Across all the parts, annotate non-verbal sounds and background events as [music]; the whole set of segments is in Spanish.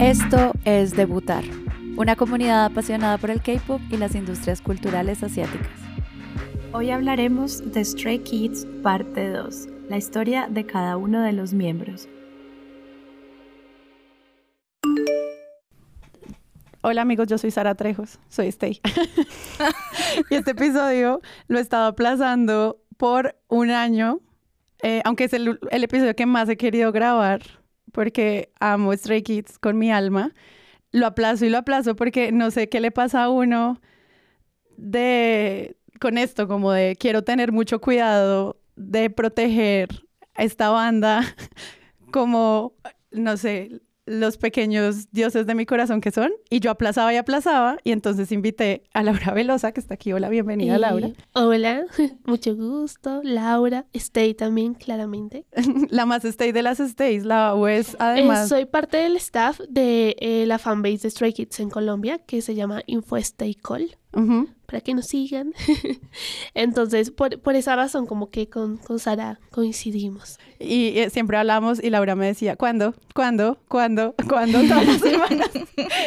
Esto es Debutar, una comunidad apasionada por el K-pop y las industrias culturales asiáticas. Hoy hablaremos de Stray Kids parte 2, la historia de cada uno de los miembros. Hola amigos, yo soy Sara Trejos, soy Stay. [laughs] y este episodio lo he estado aplazando por un año, eh, aunque es el, episodio que más he querido grabar porque amo Stray Kids con mi alma. Lo aplazo y lo aplazo porque no sé qué le pasa a uno de con esto, como de quiero tener mucho cuidado de proteger a esta banda [laughs] como, no sé, los pequeños dioses de mi corazón que son. Y yo aplazaba y aplazaba. Y entonces invité a Laura Velosa, que está aquí. Hola, bienvenida, Laura. Hola, [laughs] mucho gusto. Laura, Stay también, claramente. [laughs] La más stay de las stays. La es Eh, además. soy parte del staff de eh, la fanbase de Stray Kids en Colombia, que se llama Info Stay Call, Ujú. Para que nos sigan. [laughs] Entonces, por, por esa razón, como que con, con Sara coincidimos. Y eh, siempre hablamos y Laura me decía, ¿cuándo? ¿Cuándo? ¿Cuándo? ¿Cuándo? [laughs] Todas las semanas.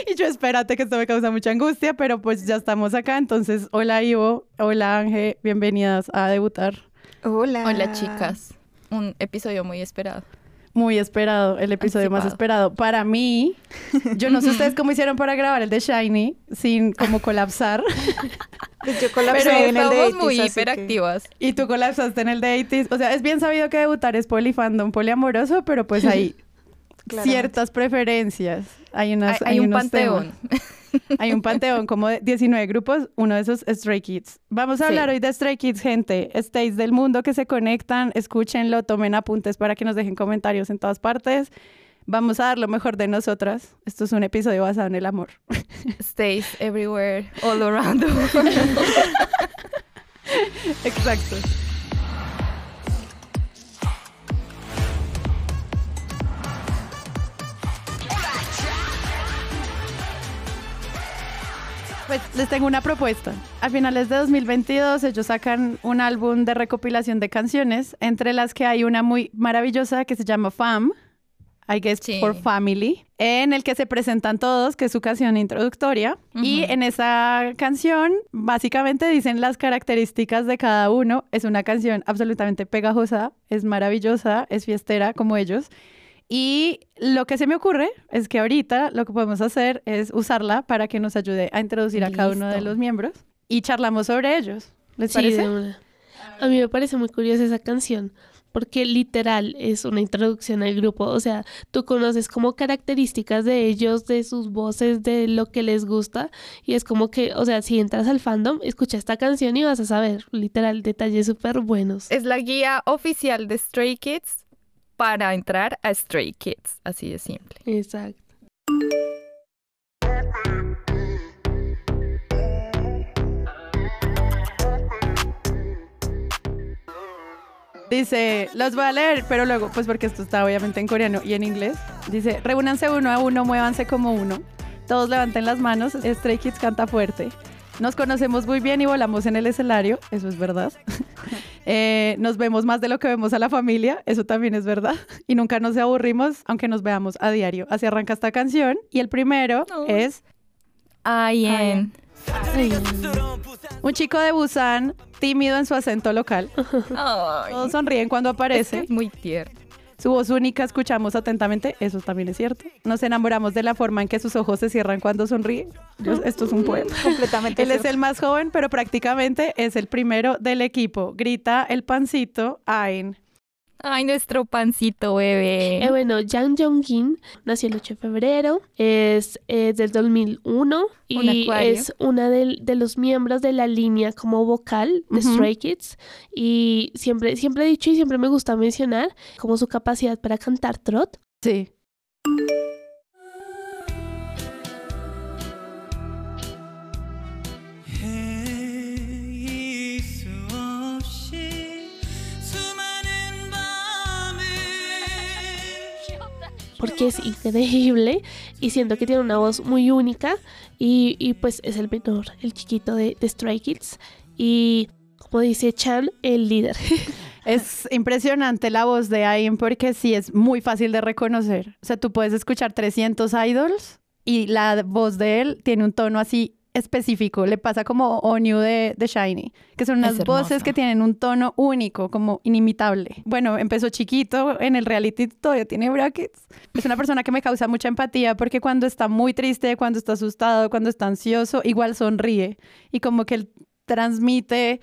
y yo, espérate que esto me causa mucha angustia, pero pues ya estamos acá. Entonces, hola Ivo, hola Ángel, bienvenidas a debutar. Hola. Hola chicas, un episodio muy esperado. Muy esperado, el episodio más esperado. Para mí, yo no sé [laughs] ustedes cómo hicieron para grabar el de Shiny sin como colapsar. Pues yo colapsé Pero en el de muy 80s, así que- hiperactivas. Y tú colapsaste en el de 80s. O sea, es bien sabido que debutar es polifandom, poliamoroso, pero pues hay [laughs] Claramente. ciertas preferencias. Hay, unas, Hay, hay un panteón. temas. [laughs] Hay un panteón como de 19 grupos, uno de esos es Stray Kids. Vamos a Sí. hablar hoy de Stray Kids, gente. Stays del mundo que se conectan, escúchenlo, tomen apuntes para que nos dejen comentarios en todas partes. Vamos a dar lo mejor de nosotras. Esto es un episodio basado en el amor. [laughs] Stays everywhere, all around the world. [laughs] Exacto. Pues les tengo una propuesta. A finales de 2022 ellos sacan un álbum de recopilación de canciones, entre las que hay una muy maravillosa que se llama Fam, I guess Sí. for Family, en el que se presentan todos, que es su canción introductoria. Y Ujú. en esa canción básicamente dicen las características de cada uno. Es una canción absolutamente pegajosa, es maravillosa, es fiestera como ellos. Y lo que se me ocurre es que ahorita lo que podemos hacer es usarla para que nos ayude a introducir a cada uno de los miembros y charlamos sobre ellos. ¿Les Sí, parece? de una. A mí me parece muy curiosa esa canción, porque literal es una introducción al grupo. O sea, tú conoces como características de ellos, de sus voces, de lo que les gusta. Y es como que, o sea, si entras al fandom, escucha esta canción y vas a saber, literal, detalles súper buenos. Es la guía oficial de Stray Kids para entrar a Stray Kids, así de simple. Exacto. Dice, los voy a leer, pero luego, pues porque esto está obviamente en coreano y en inglés. Dice, reúnanse uno a uno, muévanse como uno. Todos levanten las manos, Stray Kids canta fuerte. Nos conocemos muy bien y volamos en el escenario, eso es verdad. [laughs] Eh, nos vemos más de lo que vemos a la familia, eso también es verdad. Y nunca nos aburrimos, aunque nos veamos a diario. Así arranca esta canción. Y el primero es Ayen. un chico de Busan, tímido en su acento local. Ay, Todos sonríen cuando aparece. es muy tierno. Su voz única escuchamos atentamente, eso también es cierto. Nos enamoramos de la forma en que sus ojos se cierran cuando sonríe. Yo- esto es un poema. Completamente. Él es el más joven, pero prácticamente es el primero del equipo. Grita el pancito, Ain. Ay, nuestro pancito bebé. Eh, bueno, Jang Jong-in nació el 8 de febrero, es, es del 2001 Un y es una de, los miembros de la línea como vocal de Ujú. Stray Kids y siempre, siempre he dicho y siempre me gusta mencionar como su capacidad para cantar trot. Sí. Porque es increíble y siento que tiene una voz muy única y, y pues es el menor, el chiquito de, de Stray Kids y como dice Chan, el líder. [laughs] Es impresionante la voz de Aim porque sí es muy fácil de reconocer. O sea, tú puedes escuchar 300 idols y la voz de él tiene un tono así específico. Le pasa como Onyu de, de Shiny, que son unas Es voces que tienen un tono único, como inimitable. Bueno, empezó chiquito en el reality, todavía tiene brackets. Es una persona que me causa mucha empatía porque cuando está muy triste, cuando está asustado, cuando está ansioso, igual sonríe. Y como que él transmite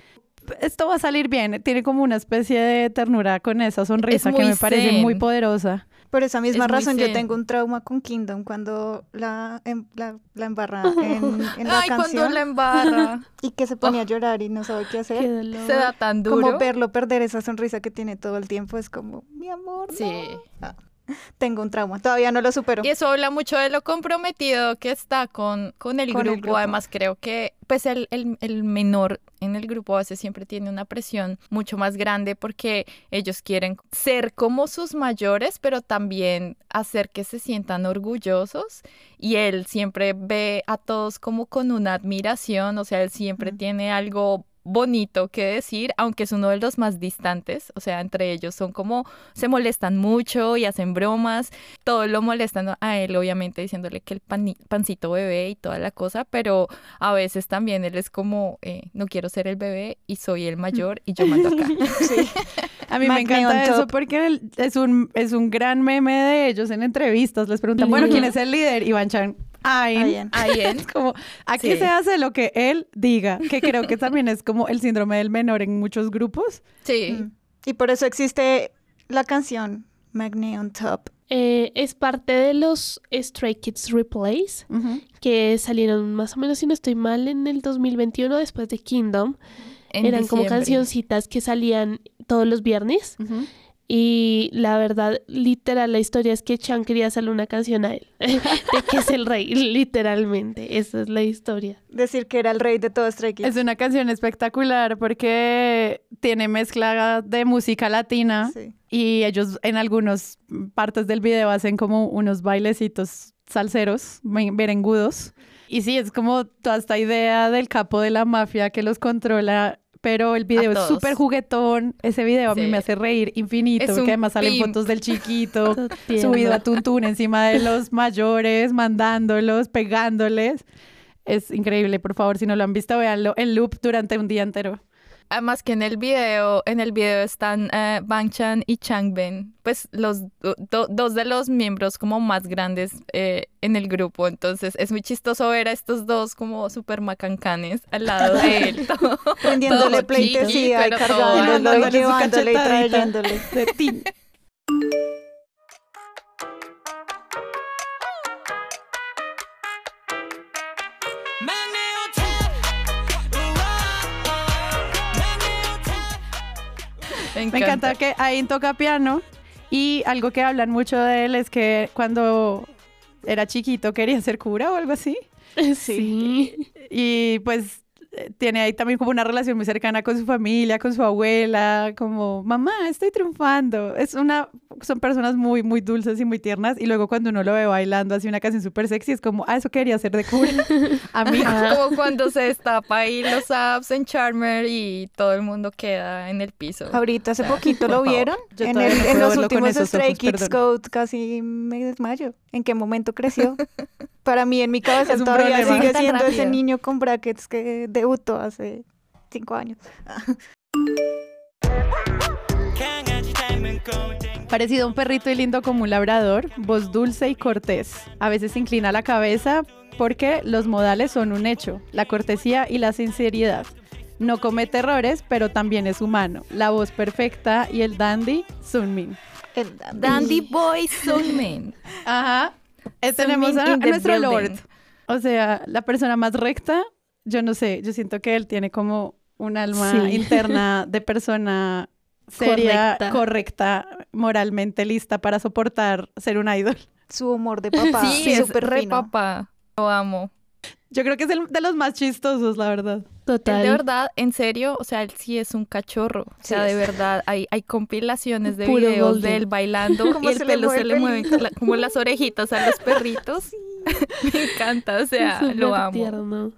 esto va a salir bien. Tiene como una especie de ternura con esa sonrisa que muy me parece zen. muy poderosa. Por esa misma Es razón yo tengo un trauma con Kingdom cuando la, em- la, la embarra [laughs] en, en la Ay, cuando canción la embarra. [laughs] y que se ponía a llorar y no sabe qué hacer. Se da tan duro. Como verlo perder esa sonrisa que tiene todo el tiempo es como, mi amor, no". Sí. Ah, [laughs] tengo un trauma, todavía no lo supero. Y eso habla mucho de lo comprometido que está con, con, el, Con el grupo. Además, creo que pues el, el, el menor en el grupo veces siempre tiene una presión mucho más grande porque ellos quieren ser como sus mayores, pero también hacer que se sientan orgullosos. Y él siempre ve a todos como con una admiración, o sea, él siempre tiene algo bonito que decir, aunque es uno de los más distantes, o sea, entre ellos son como, se molestan mucho y hacen bromas, todo lo molestan a él, obviamente diciéndole que el pani- pancito bebé y toda la cosa, pero a veces también él es como, eh, no quiero ser el bebé y soy el mayor y yo mando acá. [laughs] Sí. [laughs] A mí me encanta eso top. porque es un, es un gran meme de ellos en entrevistas. Les preguntan, bueno, ¿quién es el líder? Y Van Chan, Ahí Es [laughs] como, aquí Sí. se hace lo que él diga, que creo que también es como el síndrome del menor en muchos grupos. Sí. Mm. Y por eso existe la canción Magne on Top. Eh, es parte de los Stray Kids Replays que salieron más o menos, si no estoy mal, en el 2021 después de Kingdom. en Eran como cancioncitas que salían todos los viernes. Y la verdad, literal, la historia es que Chan quería hacerle una canción a él, [laughs] de que es el rey, literalmente. Esa es la historia. Decir que era el rey de todo Stray Kids. Es una canción espectacular porque tiene mezcla de música latina Sí. y ellos en algunas partes del video hacen como unos bailecitos salseros, me- merengudos. Y sí, es como toda esta idea del capo de la mafia que los controla, pero el video es súper juguetón. Ese video a mí me hace reír infinito, Es porque además salen pimp. fotos del chiquito [laughs] subido a tuntún encima de los mayores, mandándolos, pegándoles. Es increíble, por favor, si no lo han visto, véanlo en loop durante un día entero. Además que en el video, en el video están eh, Bang Chan y Changben, pues los do- do- dos de los miembros como más grandes eh, en el grupo. Entonces es muy chistoso ver a estos dos como super macancanes al lado de él. [laughs] todo- Prendiéndole pleitesía Dándole su llevándole y trayéndole. [laughs] Me encanta que Ain toca piano y algo que hablan mucho de él es que cuando era chiquito quería ser cura o algo así. [laughs] Sí. Y pues tiene ahí también como una relación muy cercana con su familia, con su abuela, como mamá, estoy triunfando. Es una, son personas muy, muy dulces y muy tiernas. Y luego cuando uno lo ve bailando así una canción súper sexy, es como, ah, eso quería ser de cura. A mí. Como cuando se destapa ahí los apps en Charmer y todo el mundo queda en el piso. Ahorita hace poquito Por lo favor. vieron. Yo En, el- no en los últimos Stray Kids. Code casi me desmayo. ¿En qué momento creció? [laughs] Para mí, en mi cabeza, Es un todavía problema. sigue siendo ese niño con brackets que debutó hace cinco años. Parecido a un perrito y lindo como un labrador, voz dulce y cortés. A veces inclina la cabeza porque los modales son un hecho, la cortesía y la sinceridad. No comete errores, pero también es humano. La voz perfecta y el dandy, Sunmin. El Dandy [laughs] Boy Sunmin. Ajá. Tenemos a, nuestro building. Lord. O sea, la persona más recta, yo no sé, yo siento que él tiene como un alma Sí. interna [laughs] de persona seria, Correcta. correcta, moralmente lista para soportar ser un idol. Su humor de papá. Sí, es súper re fino. papá. Lo amo. Yo creo que es el de los más chistosos, la verdad. Total. Él de verdad, en serio, o sea, él sí es un cachorro. O sea, Sí de verdad, hay, hay compilaciones de Puro videos golden. de él bailando [laughs] y el pelo mueve se le la- como las orejitas a los perritos. [laughs] [laughs] Me encanta, o sea, lo amo. tierno.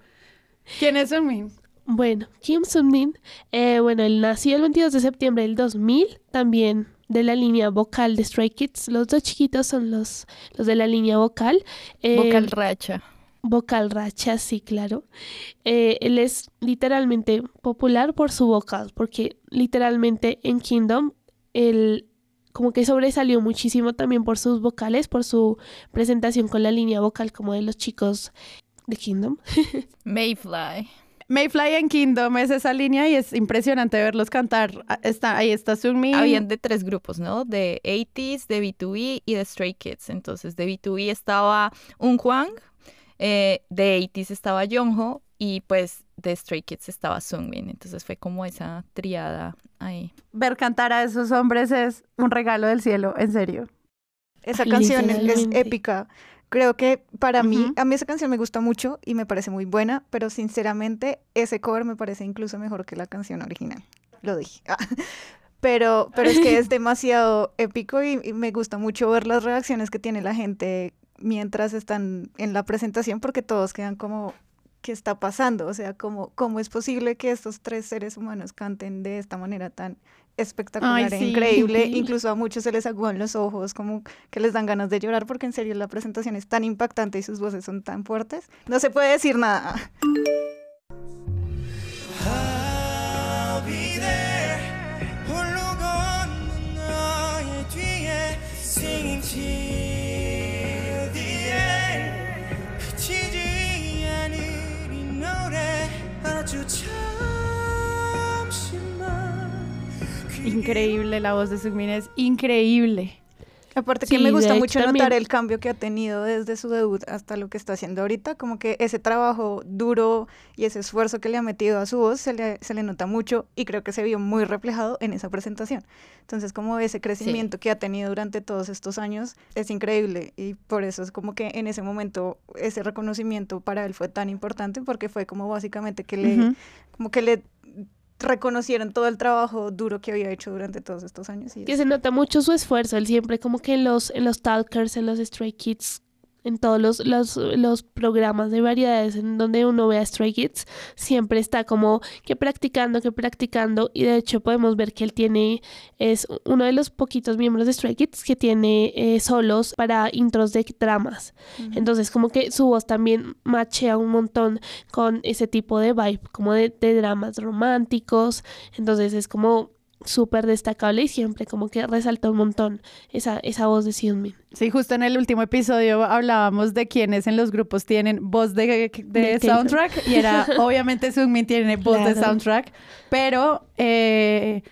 ¿Quién es Sunmin? Bueno, Kim Sun-min, eh, bueno, él nació el 22 de septiembre del 2000, también de la línea vocal de Stray Kids. Los dos chiquitos son los, los de la línea vocal. Eh, Vocal racha. Vocal racha, sí, claro. Eh, él es literalmente popular por su vocal, porque literalmente en Kingdom él como que sobresalió muchísimo también por sus vocales, por su presentación con la línea vocal como de los chicos de Kingdom. [laughs] Mayfly. Mayfly en Kingdom es esa línea y es impresionante verlos cantar. Ah, Está, ahí está Sunmin. Habían de tres grupos, ¿no? De 80s, de B2B y de Stray Kids. Entonces, de B2B estaba Un Hwang, eh, de 80s estaba Jongho y pues de Stray Kids estaba Sungmin. Entonces fue como esa triada ahí. Ver cantar a esos hombres es un regalo del cielo, en serio. Esa canción es, épica. Creo que para mí, a mí esa canción me gusta mucho y me parece muy buena, pero sinceramente ese cover me parece incluso mejor que la canción original. Lo dije. [laughs] Pero, pero es que es [laughs] demasiado épico y, y me gusta mucho ver las reacciones que tiene la gente mientras están en la presentación porque todos quedan como, ¿qué está pasando? O sea, ¿cómo, cómo es posible que estos tres seres humanos canten de esta manera tan espectacular Ay, e increíble? [laughs] Incluso a muchos se les aguan los ojos, como que les dan ganas de llorar porque en serio la presentación es tan impactante y sus voces son tan fuertes. No se puede decir nada. Increíble, la voz de Sunmin es increíble. Aparte que Sí, me gusta mucho notar también- el cambio que ha tenido desde su debut hasta lo que está haciendo ahorita, como que ese trabajo duro y ese esfuerzo que le ha metido a su voz se le, se le nota mucho y creo que se vio muy reflejado en esa presentación. Entonces como ese crecimiento que ha tenido durante todos estos años es increíble y por eso es como que en ese momento ese reconocimiento para él fue tan importante porque fue como básicamente que le, Ujú. como que le reconocieron todo el trabajo duro que había hecho durante todos estos años. Y Que se nota mucho su esfuerzo, él siempre como que en los, en los talkers, en los Stray Kids, en todos los, los, los programas de variedades en donde uno ve a Stray Kids, siempre está como que practicando, que practicando, y de hecho podemos ver que él tiene, es uno de los poquitos miembros de Stray Kids que tiene eh, solos para intros de dramas. Entonces como que su voz también machea un montón con ese tipo de vibe, como de, de dramas románticos. Entonces es como súper destacable y siempre como que resalta un montón esa, esa voz de Seungmin. Sí, justo en el último episodio hablábamos de quienes en los grupos tienen voz de, de soundtrack y era, [laughs] obviamente Sunmin tiene voz de soundtrack, pero eh,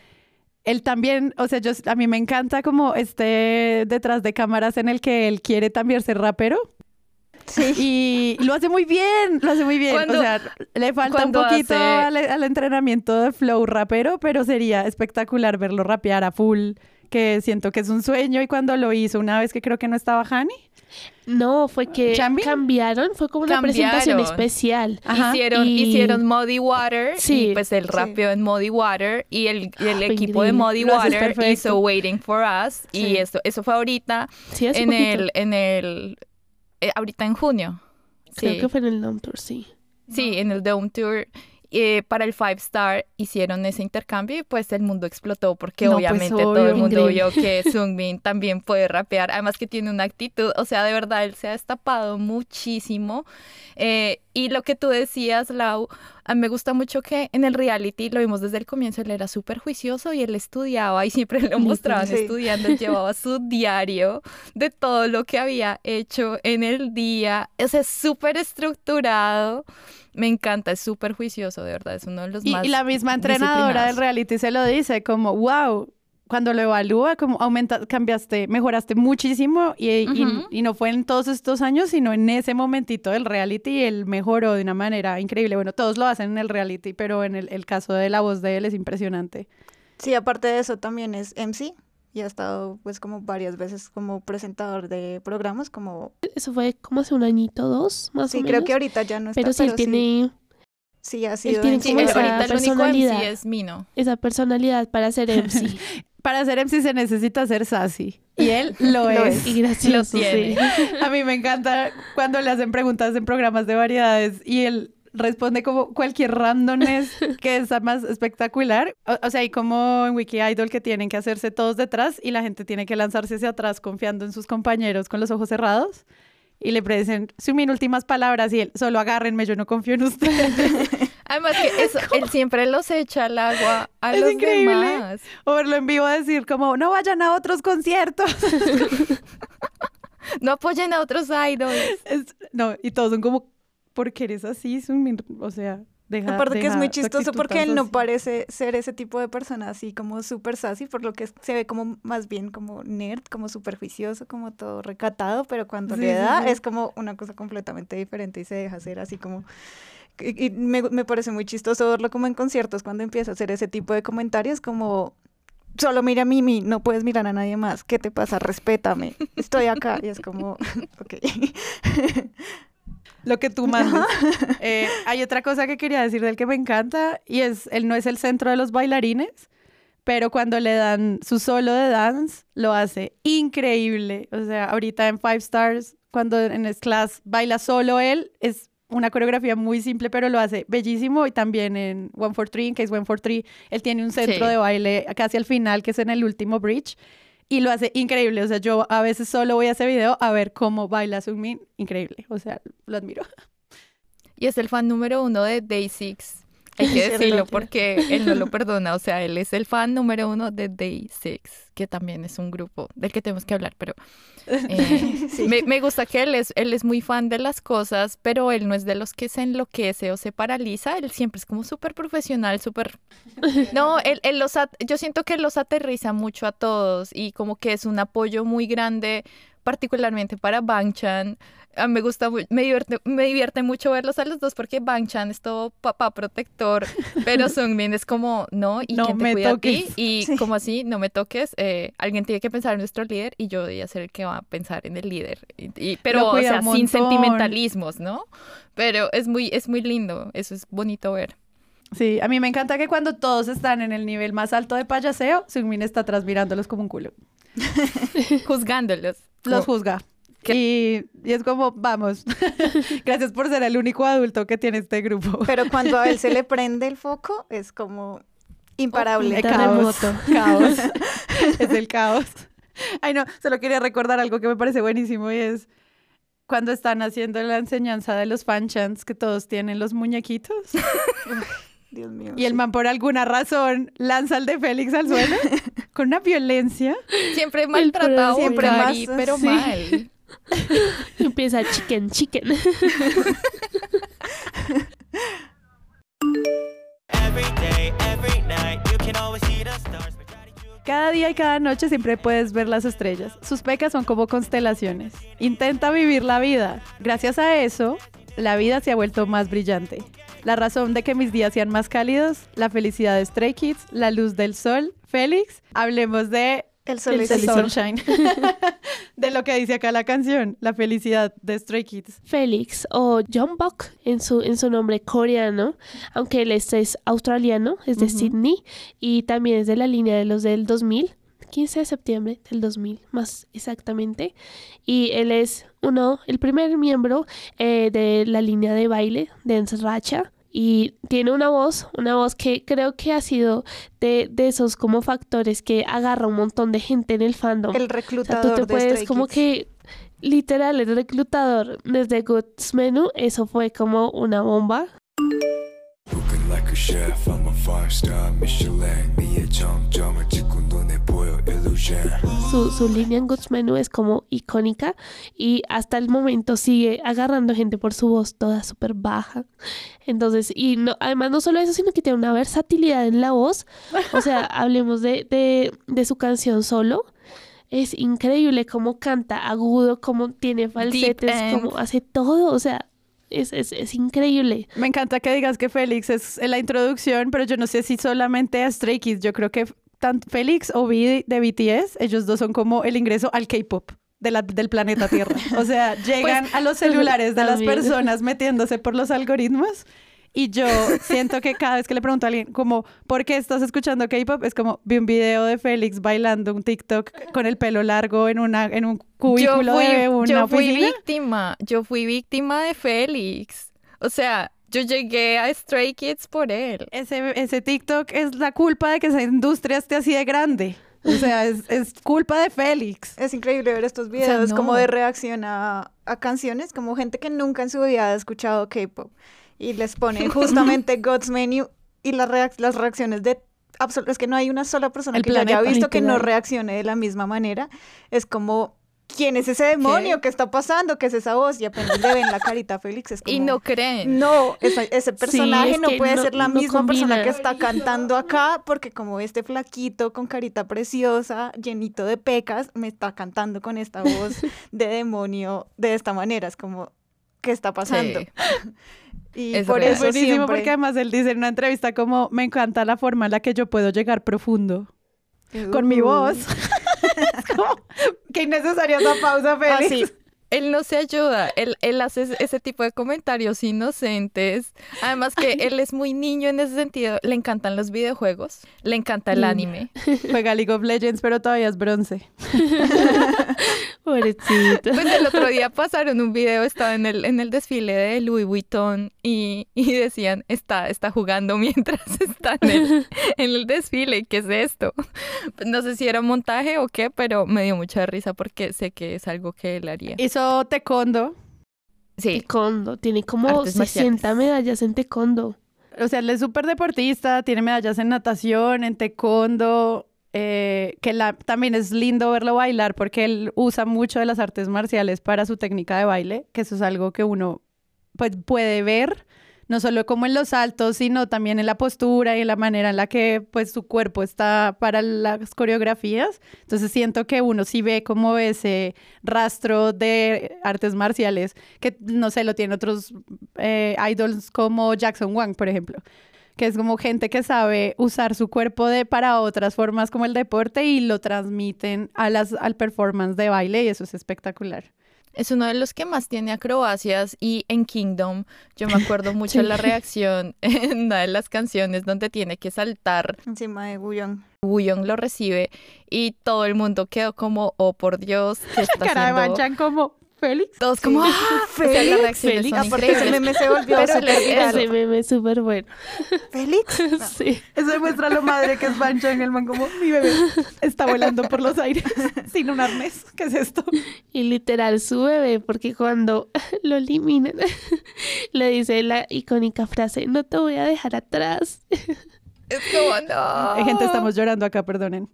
él también, o sea, yo, a mí me encanta como este detrás de cámaras en el que él quiere también ser rapero. Y lo hace muy bien, lo hace muy bien. Cuando- o sea, le falta un poquito hace- al, al entrenamiento de flow rapero, pero sería espectacular verlo rapear a full, que siento que es un sueño. Y cuando lo hizo una vez que creo que no estaba Hani, No, fue que ¿Chambi? cambiaron, fue como una presentación especial. Ajá. Hicieron, Y- hicieron Muddy Water Sí. y pues él Sí. rapeó en Muddy Water y el, y el equipo de. Muddy Lo Water hizo Waiting for Us y Sí. eso, eso fue ahorita Sí, en poquito. el, en el, eh, ahorita en junio. Creo Sí. que fue en el Dome Tour, sí. Sí, en el Dome Tour. eh, para el Five Star hicieron ese intercambio y pues el mundo explotó porque No, pues, obviamente todo el mundo Increíble. vio que [laughs] Sungmin también puede rapear, además que tiene una actitud, o sea, de verdad él se ha destapado muchísimo. Eh, y lo que tú decías, Lau, a mí me gusta mucho que en el reality lo vimos desde el comienzo, él era súper juicioso y él estudiaba y siempre lo mostraban Sí. estudiando, llevaba su [laughs] diario de todo lo que había hecho en el día, o sea, es súper estructurado. Me encanta, es súper juicioso, de verdad, es uno de los Y, más y la misma entrenadora del reality se lo dice como, wow, cuando lo evalúa, como aumenta, cambiaste, mejoraste muchísimo y, y- y no fue en todos estos años, sino en ese momentito del reality, él mejoró de una manera increíble. Bueno, todos lo hacen en el reality, pero en el, el caso de la voz de él es impresionante. Sí, aparte de eso también es MC, y ha estado pues como varias veces como presentador de programas como Eso fue como hace un añito, dos, más sí o creo menos. que ahorita ya no está pero sí, él tiene sí ha sido tiene Sí, él esa ahorita el único personalidad. MC es Mino. esa personalidad para ser [laughs] MC. Para ser MC se necesita ser sassy. Y él [laughs] lo, Lo es. y gracioso, Lo tiene. sí. A mí me encanta cuando le hacen preguntas en programas de variedades y él responde como cualquier randomness [laughs] que es más espectacular. O, o sea, hay como en Wiki Idol que tienen que hacerse todos detrás y la gente tiene que lanzarse hacia atrás confiando en sus compañeros con los ojos cerrados. Y le dicen, mis últimas palabras y él, solo agárrenme, yo no confío en ustedes. [laughs] Además que [laughs] eso, él siempre los echa al agua a Es los increíble. demás. o verlo en vivo decir como, no vayan a otros conciertos. [laughs] No apoyen a otros idols. Es- no, y todos son como, ¿por qué eres así? Sunmin?" O sea, deja Aparte que es deja muy chistoso porque él no parece ser ese tipo de persona así como súper sassy, por lo que se ve como más bien como nerd, como superficioso, como todo recatado, pero cuando Sí, le sí, da sí. es como una cosa completamente diferente y se deja hacer así como... Y, y me, me parece muy chistoso verlo como en conciertos cuando empieza a hacer ese tipo de comentarios como... Solo mira a Mimi, no puedes mirar a nadie más. ¿Qué te pasa? Respétame. Estoy acá. Y es como, [laughs] ok. [laughs] Lo que tú mandas. [laughs] Eh, hay otra cosa que quería decir del que me encanta y es, él no es el centro de los bailarines, pero cuando le dan su solo de dance, lo hace increíble. O sea, ahorita en Five Stars, cuando en S Class baila solo él, es una coreografía muy simple, pero lo hace bellísimo. Y también en One for Three, en Case One for Three, él tiene un centro Sí. de baile casi al final, que es en el último bridge. Y lo hace increíble. O sea, yo a veces solo voy a ese video a ver cómo baila Sunmin. Increíble. O sea, lo admiro. Y es el fan número uno de Day Six. Hay que decirlo porque él no lo [laughs] perdona. O sea, él es el fan número uno de Day Six, que también es un grupo del que tenemos que hablar. Pero eh, [laughs] Sí. me, me gusta que él es, él es muy fan de las cosas, pero él no es de los que se enloquece o se paraliza. Él siempre es como súper profesional, súper... No, [laughs] él, él los at- yo siento que él los aterriza mucho a todos y como que es un apoyo muy grande, particularmente para Bangchan. A mí me gusta, me divierte, me divierte mucho verlos a los dos porque Bangchan es todo papá protector, [laughs] pero Sungmin es como, no, y No te me cuida a ti, toques. y Sí. como así, no me toques, eh, alguien tiene que pensar en nuestro líder y yo voy a ser el que va a pensar en el líder. Y, y- pero, o sea, sin sentimentalismos, ¿no? Pero es muy, es muy lindo, eso es bonito ver. Sí, a mí me encanta que cuando todos están en el nivel más alto de payaseo, Sunmin está atrás mirándolos como un culo. [laughs] Juzgándolos. Los juzga. Y, y es como, vamos, [laughs] gracias por ser el único adulto que tiene este grupo. Pero cuando a él se le [laughs] prende el foco, es como imparable. El caos. caos. [laughs] es el caos. Ay, no, solo quería recordar algo que me parece buenísimo y es cuando están haciendo la enseñanza de los fanchants que todos tienen los muñequitos Dios mío. y el sí. man por alguna razón lanza el de Félix al suelo con una violencia. Siempre maltratado, Siempre más, pero sí. mal. Empieza chicken, chicken. Cada día y cada noche siempre puedes ver las estrellas. Sus pecas son como constelaciones. Intenta vivir la vida. Gracias a eso, la vida se ha vuelto más brillante. La razón de que mis días sean más cálidos, la felicidad de Stray Kids, la luz del sol. Félix, hablemos de El sol El sol. el. Sunshine. [laughs] de lo que dice acá la canción, la felicidad de Stray Kids. Félix o Jungkook en su, en su nombre coreano, aunque él es, es australiano, es de. Sydney y también es de la línea de los del 2000, 15 de septiembre del 2000 más exactamente. Y él es uno, el primer miembro eh, de la línea de baile Dance Racha. Y tiene una voz, una voz que creo que ha sido de, de esos como factores que agarra un montón de gente en el fandom. El O sea, reclutador tú te de puedes Stray como Kids. que literal el reclutador desde Goods Menu, eso fue como una bomba. Su, su línea en Guts Menu es como icónica y hasta el momento sigue agarrando gente por su voz toda súper baja. Entonces, y no, además no solo eso, sino que tiene una versatilidad en la voz. O sea, [laughs] hablemos de, de, su canción solo es increíble cómo canta agudo, cómo tiene falsetes, cómo hace todo, o sea, es, es, es, increíble. Me encanta que digas que Félix es la introducción, pero yo no sé si solamente a Stray Kids, yo creo que tanto Félix o Vi de BTS, ellos dos son como el ingreso al K-pop. de la- del planeta Tierra. [laughs] O sea, llegan a los celulares de las personas metiéndose por los algoritmos y yo siento que cada vez que le pregunto a alguien como, ¿por qué estás escuchando K-pop? Es como, vi un video de Félix bailando un TikTok con el pelo largo en, una, en un cubículo yo fui, de una yo fui oficina. víctima, yo fui víctima de Félix. O sea, yo llegué a Stray Kids por él. Ese, ese TikTok es la culpa de que esa industria esté así de grande. O sea, [laughs] es, es culpa de Félix. Es increíble ver estos sea, videos como no. de reacción a, a canciones, como gente que nunca en su vida ha escuchado K-pop. Y les ponen [laughs] justamente God's Menu y las, reac- las reacciones de... Es que no hay una sola persona El que haya planeta, visto que no reaccione de la misma manera. Es como, ¿quién es ese demonio? ¿Qué, está pasando? ¿Qué es esa voz? Y apenas le ven la carita a Félix, es como... Y no creen. No, esa- ese personaje es no que puede no- ser la no misma persona que está cantando acá, porque como este flaquito con carita preciosa, llenito de pecas, me está cantando con esta voz [laughs] de demonio de esta manera. Es como, ¿qué está pasando? Sí. [laughs] Y Es por eso buenísimo siempre... porque además él dice en una entrevista como, me encanta la forma en la que yo puedo llegar profundo con mi Uh. voz. [laughs] [laughs] es como, qué innecesaria esa pausa, Ah, Félix. sí. Él no se ayuda, él, él hace ese- tipo de comentarios inocentes. Además que él es muy niño en ese sentido. Le encantan los videojuegos, le encanta el Mm. anime. [laughs] Juega League of Legends, pero todavía es bronce. [laughs] Pobrecito. Pues el otro día pasaron un video, estaba en el, en el desfile de Louis Vuitton y, y decían, está, está jugando [laughs] mientras está en el, en el desfile. ¿Qué es esto? No sé si era montaje o qué, pero me dio mucha risa porque sé que es algo que él haría. Hizo taekwondo. Sí, Taekwondo. Tiene como Artes 60 marciales. medallas en taekwondo. O sea, él es súper deportista, tiene medallas en natación, en taekwondo, eh, que la, también es lindo verlo bailar porque él usa mucho de las artes marciales para su técnica de baile, que eso es algo que uno pues, puede ver, no solo como en los saltos, sino también en la postura y en la manera en la que pues su cuerpo está para las coreografías. Entonces siento que uno sí ve como ese rastro de artes marciales, que no sé, lo tienen otros eh, idols como Jackson Wang, por ejemplo que es como gente que sabe usar su cuerpo de, para otras formas como el deporte y lo transmiten a las, al performance de baile y eso es espectacular. Es uno de los que más tiene acrobacias y en Kingdom yo me acuerdo [laughs] mucho Sí. la reacción [laughs] en una de las canciones donde tiene que saltar Encima de Guyon. Wooyoung lo recibe y todo el mundo quedó como, oh por Dios, ¿qué [laughs] está Cara de haciendo? Banchan como Félix. Todos como, Sí. ¡ah! [laughs] O sea, Félix. son Aparte ese [laughs] meme se volvió Pero viral. Ese meme es súper bueno. [laughs] ¿Félix? Sí. Eso demuestra lo madre que es Banchan, el man como mi bebé está volando por los aires sin un arnés. ¿Qué es esto? Y literal su bebé, porque cuando lo eliminan, le dice la icónica frase, no te voy a dejar atrás. Es como, no. Hay gente, estamos llorando acá, perdonen.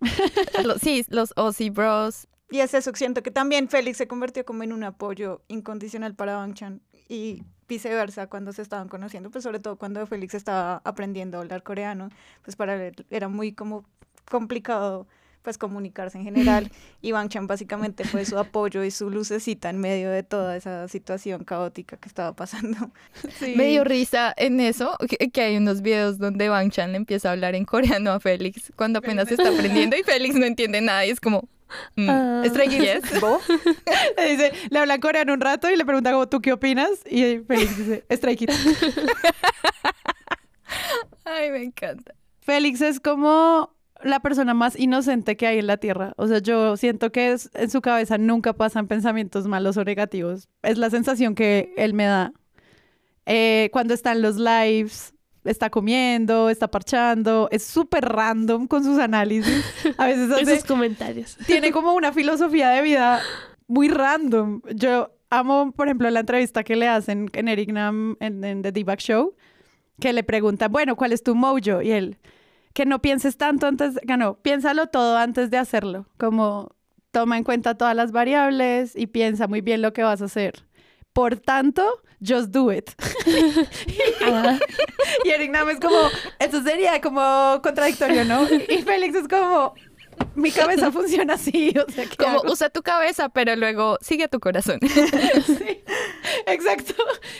Los- sí, los Ozzy Bros. Y es eso, siento que también Félix se convirtió como en un apoyo incondicional para Bang Chan y viceversa cuando se estaban conociendo, pues sobre todo cuando Félix estaba aprendiendo a hablar coreano, pues para él era muy como complicado pues comunicarse en general [laughs] y Bang Chan básicamente fue su apoyo y su lucecita en medio de toda esa situación caótica que estaba pasando. [laughs] Me dio risa en eso, que, que hay unos videos donde Bang Chan le empieza a hablar en coreano a Félix cuando apenas está [laughs] aprendiendo y Félix no entiende nada y es como, Stray Kids. yes. ¿Bo? Le dice, le habla coreano un rato y le pregunta como, ¿tú qué opinas? Y Félix dice, Stray Kids. [laughs] Ay, me encanta. Félix es como la persona más inocente que hay en la Tierra. O sea, yo siento que es- en su cabeza nunca pasan pensamientos malos o negativos. Es la sensación que él me da. Eh, cuando está en los lives, está comiendo, está parchando, es súper random con sus análisis. A veces [laughs] hace- Esos comentarios. [laughs] tiene como una filosofía de vida muy random. Yo amo, por ejemplo, la entrevista que le hacen en Eric Nam en, en The D-Back Show, que le preguntan, bueno, ¿cuál es tu mojo? Y él, que no pienses tanto antes, que no, piénsalo todo antes de hacerlo, como toma en cuenta todas las variables y piensa muy bien lo que vas a hacer. Por tanto, just do it. [laughs] Ah, Y Eric Nam es como, eso sería como contradictorio, ¿no? [laughs] Y Félix es como, mi cabeza funciona así, o sea, ¿qué Como hago? usa tu cabeza, pero luego sigue tu corazón. [laughs] Sí, exacto.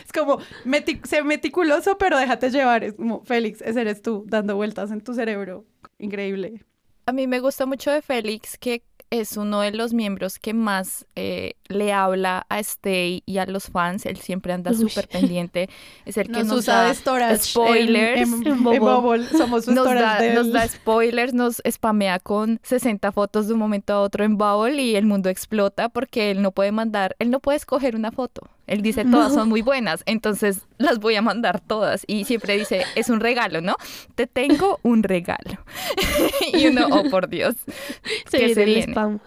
Es como, meti- sé meticuloso, pero déjate llevar. Es como, Félix, ese eres tú, dando vueltas en tu cerebro. Increíble. A mí me gusta mucho de Félix que es uno de los miembros que más eh, le habla a Stay y a los fans. Él siempre anda súper pendiente. Es el que Nos nos, usa da de storage spoilers. en, en, En. Somos nos da, del- nos da spoilers, nos spamea con 60 fotos de un momento a otro en Bubble y el mundo explota porque él no puede mandar, él no puede escoger una foto. Él dice, todas No. son muy buenas, entonces las voy a mandar todas. Y siempre dice, es un regalo, ¿no? Te tengo un regalo. [laughs] y uno, oh por Dios. Se ¿Qué viene se el viene? spam.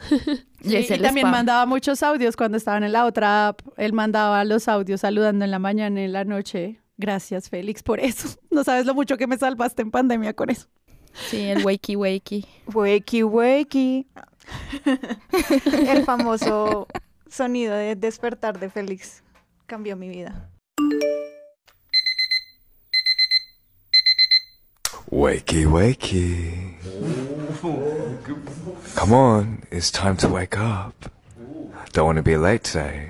Y Sí, y también spam. mandaba muchos audios cuando estaban en la otra app. Él mandaba los audios saludando en la mañana y en la noche. Gracias, Félix, por eso. [laughs] No sabes lo mucho que me salvaste en pandemia con eso. Sí, el wakey wakey. [laughs] Wakey, wakey. El famoso sonido de despertar de Félix cambió mi vida. Wakey, wakey. Come on, it's time to wake up. Don't want to be late today.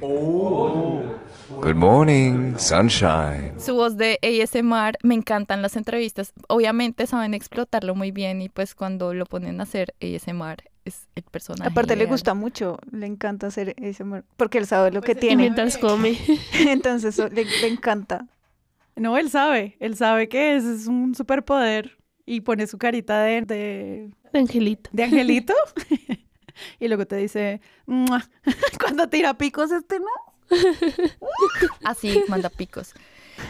Good morning, sunshine. Su voz de ASMR, me encantan las entrevistas. Obviamente saben explotarlo muy bien y pues cuando lo ponen a hacer ASMR es el personaje. Aparte le ideal. gusta mucho, le encanta hacer ese porque él sabe lo que Y tiene. mientras come. [laughs] Entonces le, le encanta. No, él sabe. Él sabe que ese es un superpoder. Y pone su carita de, de, de Angelito. de angelito. [laughs] y luego te dice, [laughs] cuando tira picos este no. [laughs] Así manda picos.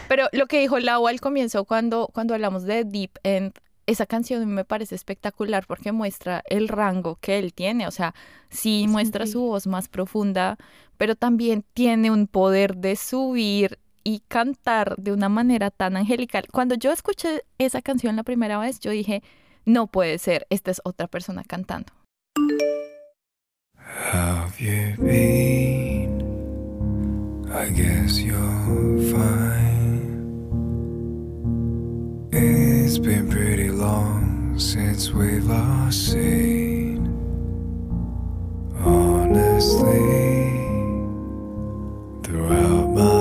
Pero lo que dijo Lau al comienzo cuando, cuando hablamos de Deep End, esa canción me parece espectacular porque muestra el rango que él tiene. O sea, sí Es muestra su voz más profunda, pero también tiene un poder de subir y cantar de una manera tan angelical. Cuando yo escuché esa canción la primera vez, yo dije, no puede ser, esta es otra persona cantando. Have you been? I guess you're fine. It's been pretty long since we've last seen. Honestly, throughout my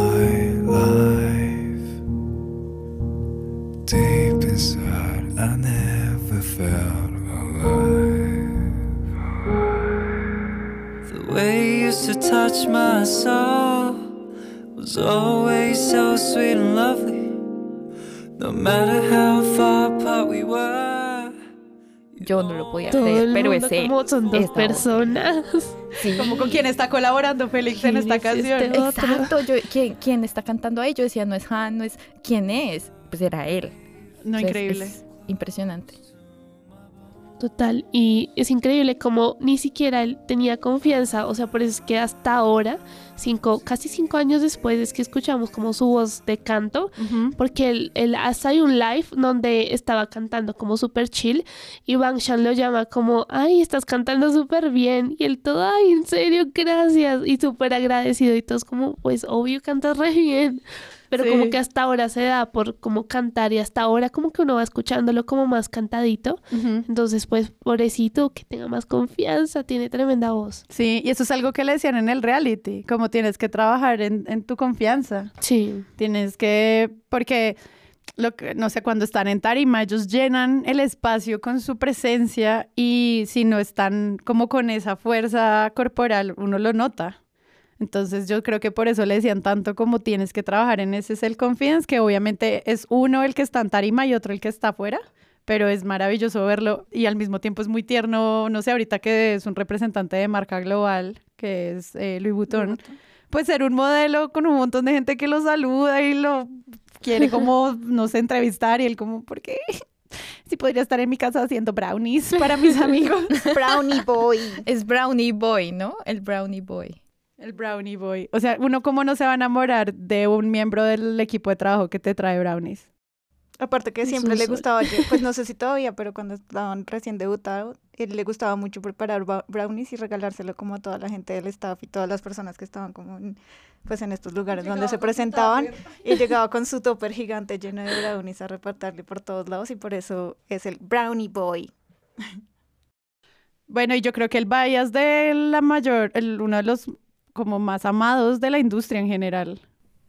deep inside, I never felt alive. The way you used to touch my soul was always so sweet and lovely. No matter how far apart we were. Yo no lo podía Todo creer, el pero mundo ese como son dos personas. Sí. Como con quién está colaborando Félix en ¿Quién esta es canción. este otro? Exacto, yo, ¿quién, quién está cantando ahí? Yo decía, no es Han, no es... ¿Quién es? Pues era él. No, O sea, es- increíble. es impresionante. Total, y es increíble como ni siquiera él tenía confianza, o sea, por eso es que hasta ahora, cinco, casi cinco años después es que escuchamos como su voz de canto, porque él, él hasta hay un live donde estaba cantando como súper chill y Bang Chan lo llama como, ay, estás cantando súper bien, y él todo, ay, en serio, gracias, y súper agradecido y todos como, pues obvio cantas re bien. Pero Sí. como que hasta ahora se da por como cantar y hasta ahora como que uno va escuchándolo como más cantadito. Entonces, pues, pobrecito, que tenga más confianza, tiene tremenda voz. Sí, y eso es algo que le decían en el reality, como tienes que trabajar en, en tu confianza. Sí, Tienes que, porque, lo que, no sé, cuando están en tarima, ellos llenan el espacio con su presencia y si no están como con esa fuerza corporal, uno lo nota. Entonces yo creo que por eso le decían tanto como tienes que trabajar en ese self-confidence, que obviamente es uno el que está en tarima y otro el que está afuera, pero es maravilloso verlo y al mismo tiempo es muy tierno, no sé, ahorita que es un representante de marca global, que es eh, Louis Vuitton, pues ser un modelo con un montón de gente que lo saluda y lo quiere como, [laughs] no sé, entrevistar y él como, ¿por qué? Si podría estar en mi casa haciendo brownies para mis [laughs] amigos. Brownie Boy. Es Brownie Boy, ¿no? El Brownie Boy. El brownie boy. O sea, uno cómo no se va a enamorar de un miembro del equipo de trabajo que te trae brownies. Aparte que siempre le gustaba, pues no sé si [laughs] todavía, pero cuando estaban recién debutados, él le gustaba mucho preparar brownies y regalárselo como a toda la gente del staff y todas las personas que estaban como en, pues en estos lugares donde se presentaban y llegaba con su topper gigante lleno de brownies a repartirle por todos lados y por eso es el brownie boy. Bueno, y yo creo que el bias de la mayor, el, uno de los como más amados de la industria en general,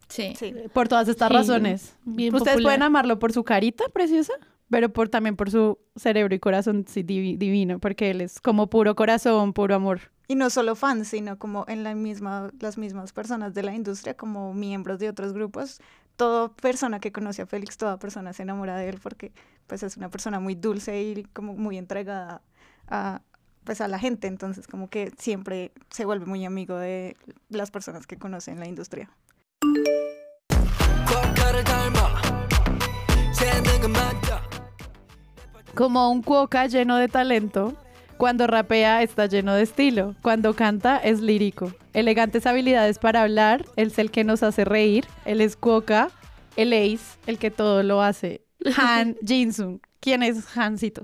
Sí. Sí. por todas estas Sí, razones. bien Ustedes popular. pueden amarlo por su carita preciosa, pero por, también por su cerebro y corazón sí, divi- divino, porque él es como puro corazón, puro amor. Y no solo fans, sino como en la misma, las mismas personas de la industria, como miembros de otros grupos. Toda persona que conoce a Félix, toda persona se enamora de él porque pues es una persona muy dulce y como muy entregada a, pues a la gente, entonces como que siempre se vuelve muy amigo de las personas que conocen la industria. Como un cuoca lleno de talento, cuando rapea está lleno de estilo, cuando canta es lírico. Elegantes habilidades para hablar, él es el que nos hace reír, él es cuoca, él es el que todo lo hace. [laughs] Han Jinsun, ¿quién es Hancito?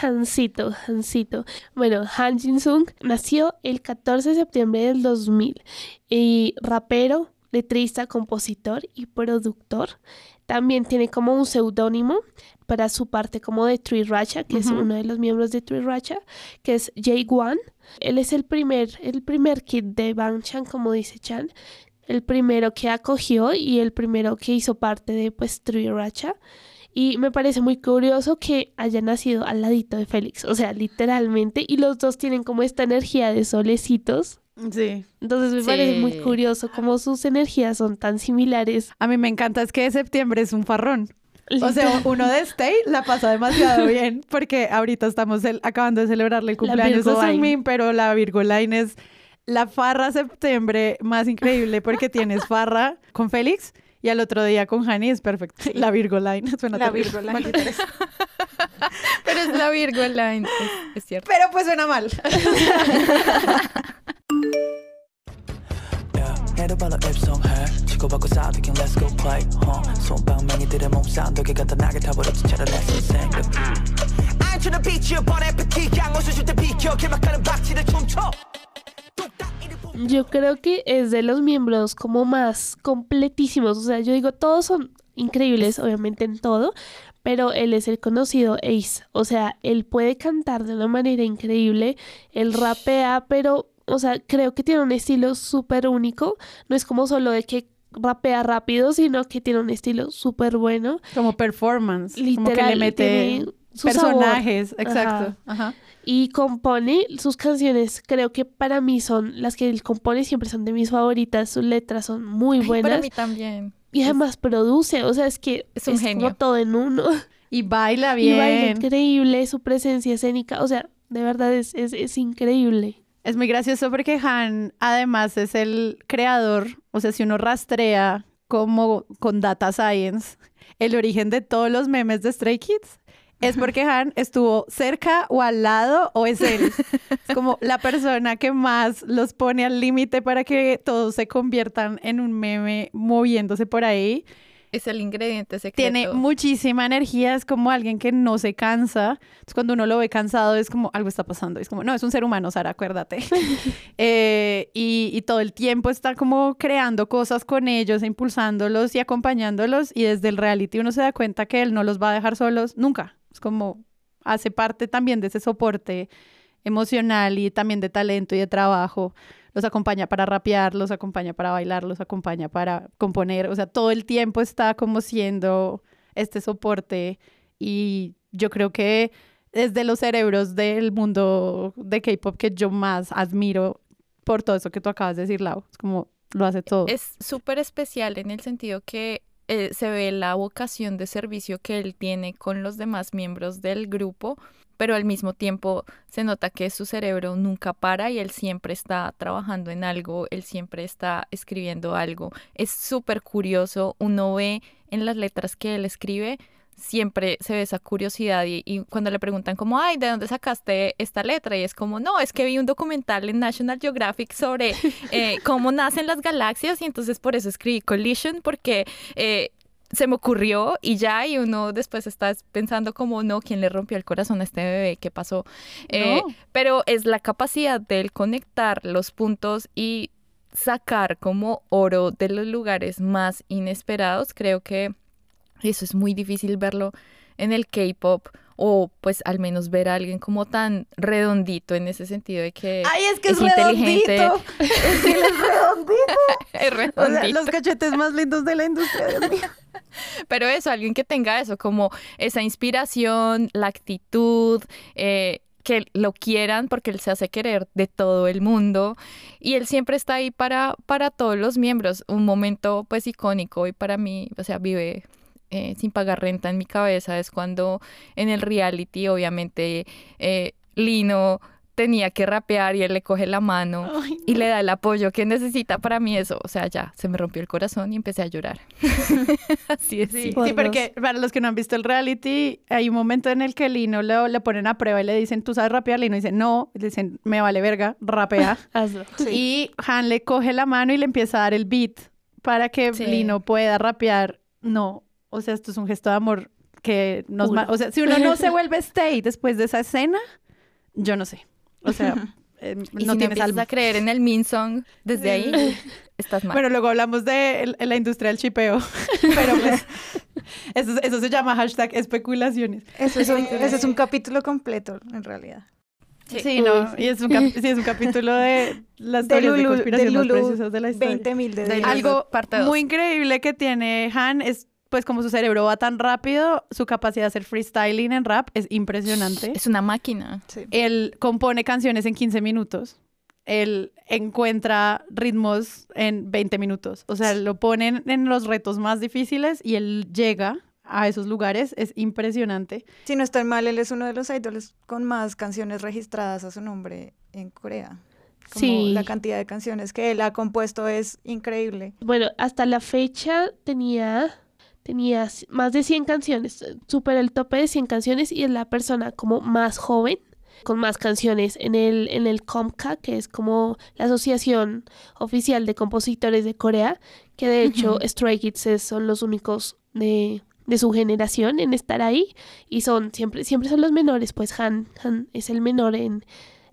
Hansito, Hansito. Bueno, Han Jin-sung nació el 14 de septiembre del 2000 y rapero, letrista, compositor y productor. También tiene como un seudónimo para su parte como de Tree Racha, que es uno de los miembros de Tree Racha, que es Jay Wan. Él es el primer, el primer kid de Bang Chan, como dice Chan, el primero que acogió y el primero que hizo parte de pues Tree Racha. Y me parece muy curioso que haya nacido al ladito de Félix, o sea, literalmente, y los dos tienen como esta energía de solecitos. Sí. Entonces me parece muy Sí. curioso cómo sus energías son tan similares. A mí me encanta es que septiembre es un farrón. O sea, uno de Stay la pasa demasiado [laughs] bien porque ahorita estamos cel- acabando de celebrarle el cumpleaños a. Sunmin, pero la Virgo Line es la farra septiembre más increíble porque tienes farra con Félix y al otro día con Hani es perfecto. La Virgo Line. [laughs] Suena La terrible. Virgo Line. Maldita [laughs] eres. Pero es la Virgo Line, es, es cierto. Pero pues suena mal. Yeah, 내를 발로 입성해 치고받고 싸우긴 let's go play huh? 손방망이들의 몸싸움 벽에 갖다 나게 타버렸지 차라리 내 인생 I'm tryna beat you bon appetit 양호수 줄때 비켜 길막하는 박치를 춤춰 뚝딱 이리 뿜 Yo creo que es de los miembros como más completísimos. O sea, yo digo, todos son increíbles, obviamente en todo, pero él es el conocido Ace. O sea, él puede cantar de una manera increíble, él rapea, pero, o sea, creo que tiene un estilo súper único. No es como solo de que rapea rápido, sino que tiene un estilo súper bueno. Como performance. como que Literal, le mete sabor. personajes. Exacto. Ajá. Y compone sus canciones, creo que para mí son las que él compone, siempre son de mis favoritas, sus letras son muy Ay, buenas Para mí también. y además produce, o sea, es que Es un genio. como todo en uno. [laughs] Y baila Y bien. baila increíble, su presencia escénica, o sea, de verdad es, es, es increíble. Es muy gracioso porque Han además es el creador, o sea, si uno rastrea como con data science el origen de todos los memes de Stray Kids, es porque Han estuvo cerca o al lado o es él. Es como la persona que más los pone al límite para que todos se conviertan en un meme moviéndose por ahí. Es el ingrediente secreto. Tiene muchísima energía, es como alguien que no se cansa. Entonces, cuando uno lo ve cansado, es como algo está pasando. Es como, no, es un ser humano, Sara, acuérdate. [laughs] Eh, y, y todo el tiempo está como creando cosas con ellos, impulsándolos y acompañándolos. Y desde el reality uno se da cuenta que él no los va a dejar solos nunca. Es como, hace parte también de ese soporte emocional y también de talento y de trabajo. Los acompaña para rapear, los acompaña para bailar, los acompaña para componer. O sea, todo el tiempo está como siendo este soporte y yo creo que es de los cerebros del mundo de K-pop que yo más admiro por todo eso que tú acabas de decir, Lau. Es como lo hace todo. Es súper especial en el sentido que eh, se ve la vocación de servicio que él tiene con los demás miembros del grupo, pero al mismo tiempo se nota que su cerebro nunca para y él siempre está trabajando en algo, él siempre está escribiendo algo. Es súper curioso, uno ve en las letras que él escribe, siempre se ve esa curiosidad y, y cuando le preguntan como, ay, ¿de dónde sacaste esta letra? Y es como, no, es que vi un documental en National Geographic sobre eh, [laughs] cómo nacen las galaxias y entonces por eso escribí Collision porque eh, se me ocurrió y ya y uno después está pensando como, no, ¿quién le rompió el corazón a este bebé? ¿Qué pasó? Eh, No. Pero es la capacidad de él conectar los puntos y sacar como oro de los lugares más inesperados. Creo que eso es muy difícil verlo en el K-pop o pues al menos ver a alguien como tan redondito en ese sentido de que Ay, es que es, inteligente. redondito. Es que él es redondito. [laughs] es O sea, redondito. los cachetes más lindos de la industria, Dios mío. [laughs] Pero eso, alguien que tenga eso, como esa inspiración, la actitud, eh, que lo quieran porque él se hace querer de todo el mundo y él siempre está ahí para, para todos los miembros. Un momento pues icónico y para mí, o sea, vive eh, sin pagar renta en mi cabeza es cuando en el reality obviamente eh, Lino tenía que rapear y él le coge la mano Ay, y le da el apoyo que necesita para mí eso, o sea, ya se me rompió el corazón y empecé a llorar. [laughs] [laughs] Así es. Sí, sí. Por sí, porque para los que no han visto el reality, hay un momento en el que Lino lo, le ponen a prueba y le dicen, ¿tú sabes rapear? Lino dice, no. Le dicen, me vale verga, rapea. [laughs] Hazlo. Y Han le coge la mano y le empieza a dar el beat para que Sí. Lino pueda rapear. No, o sea, esto es un gesto de amor que nos... O sea, si uno no se [laughs] vuelve stay después de esa escena, yo no sé. O sea, [laughs] eh, Y no si no tienes empiezas alma. a creer en el Min Song desde ahí, estás mal. Bueno, luego hablamos de el- la industria del chipeo, [laughs] pero pues eso, eso se llama hashtag especulaciones. Eso es un, ese es un capítulo completo, en realidad. Sí. Sí, no, y es un, cap- sí, es un capítulo de las De teorías de Lulu, conspiración de más Lulu, preciosas de la historia. 20 mil de De. Algo parte muy increíble que tiene Han es, pues como su cerebro va tan rápido, su capacidad de hacer freestyling en rap es impresionante. Es una máquina. Sí. Él compone canciones en 15 minutos. Él encuentra ritmos en 20 minutos. O sea, lo ponen en los retos más difíciles y él llega a esos lugares. Es impresionante. Si no estoy mal, él es uno de los idols con más canciones registradas a su nombre en Corea. Como Sí. La cantidad de canciones que él ha compuesto es increíble. Bueno, hasta la fecha tenía, tenía más de 100 canciones, eh, supera el tope de 100 canciones y es la persona como más joven con más canciones en el, en el KOMKA, que es como la Asociación Oficial de Compositores de Corea, que de hecho Stray Kids son los únicos de, de su generación en estar ahí y son siempre, siempre son los menores, pues Han, Han es el menor en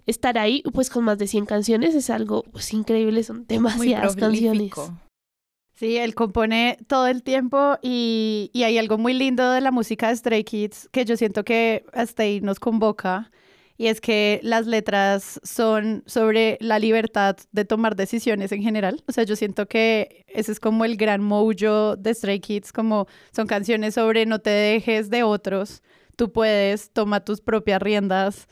estar ahí, pues con más de 100 canciones es algo pues increíble, son demasiadas canciones. Sí, él compone todo el tiempo y, y hay algo muy lindo de la música de Stray Kids que yo siento que hasta ahí nos convoca y es que las letras son sobre la libertad de tomar decisiones en general. O sea, yo siento que ese es como el gran mojo de Stray Kids, como son canciones sobre no te dejes de otros, tú puedes, toma tus propias riendas,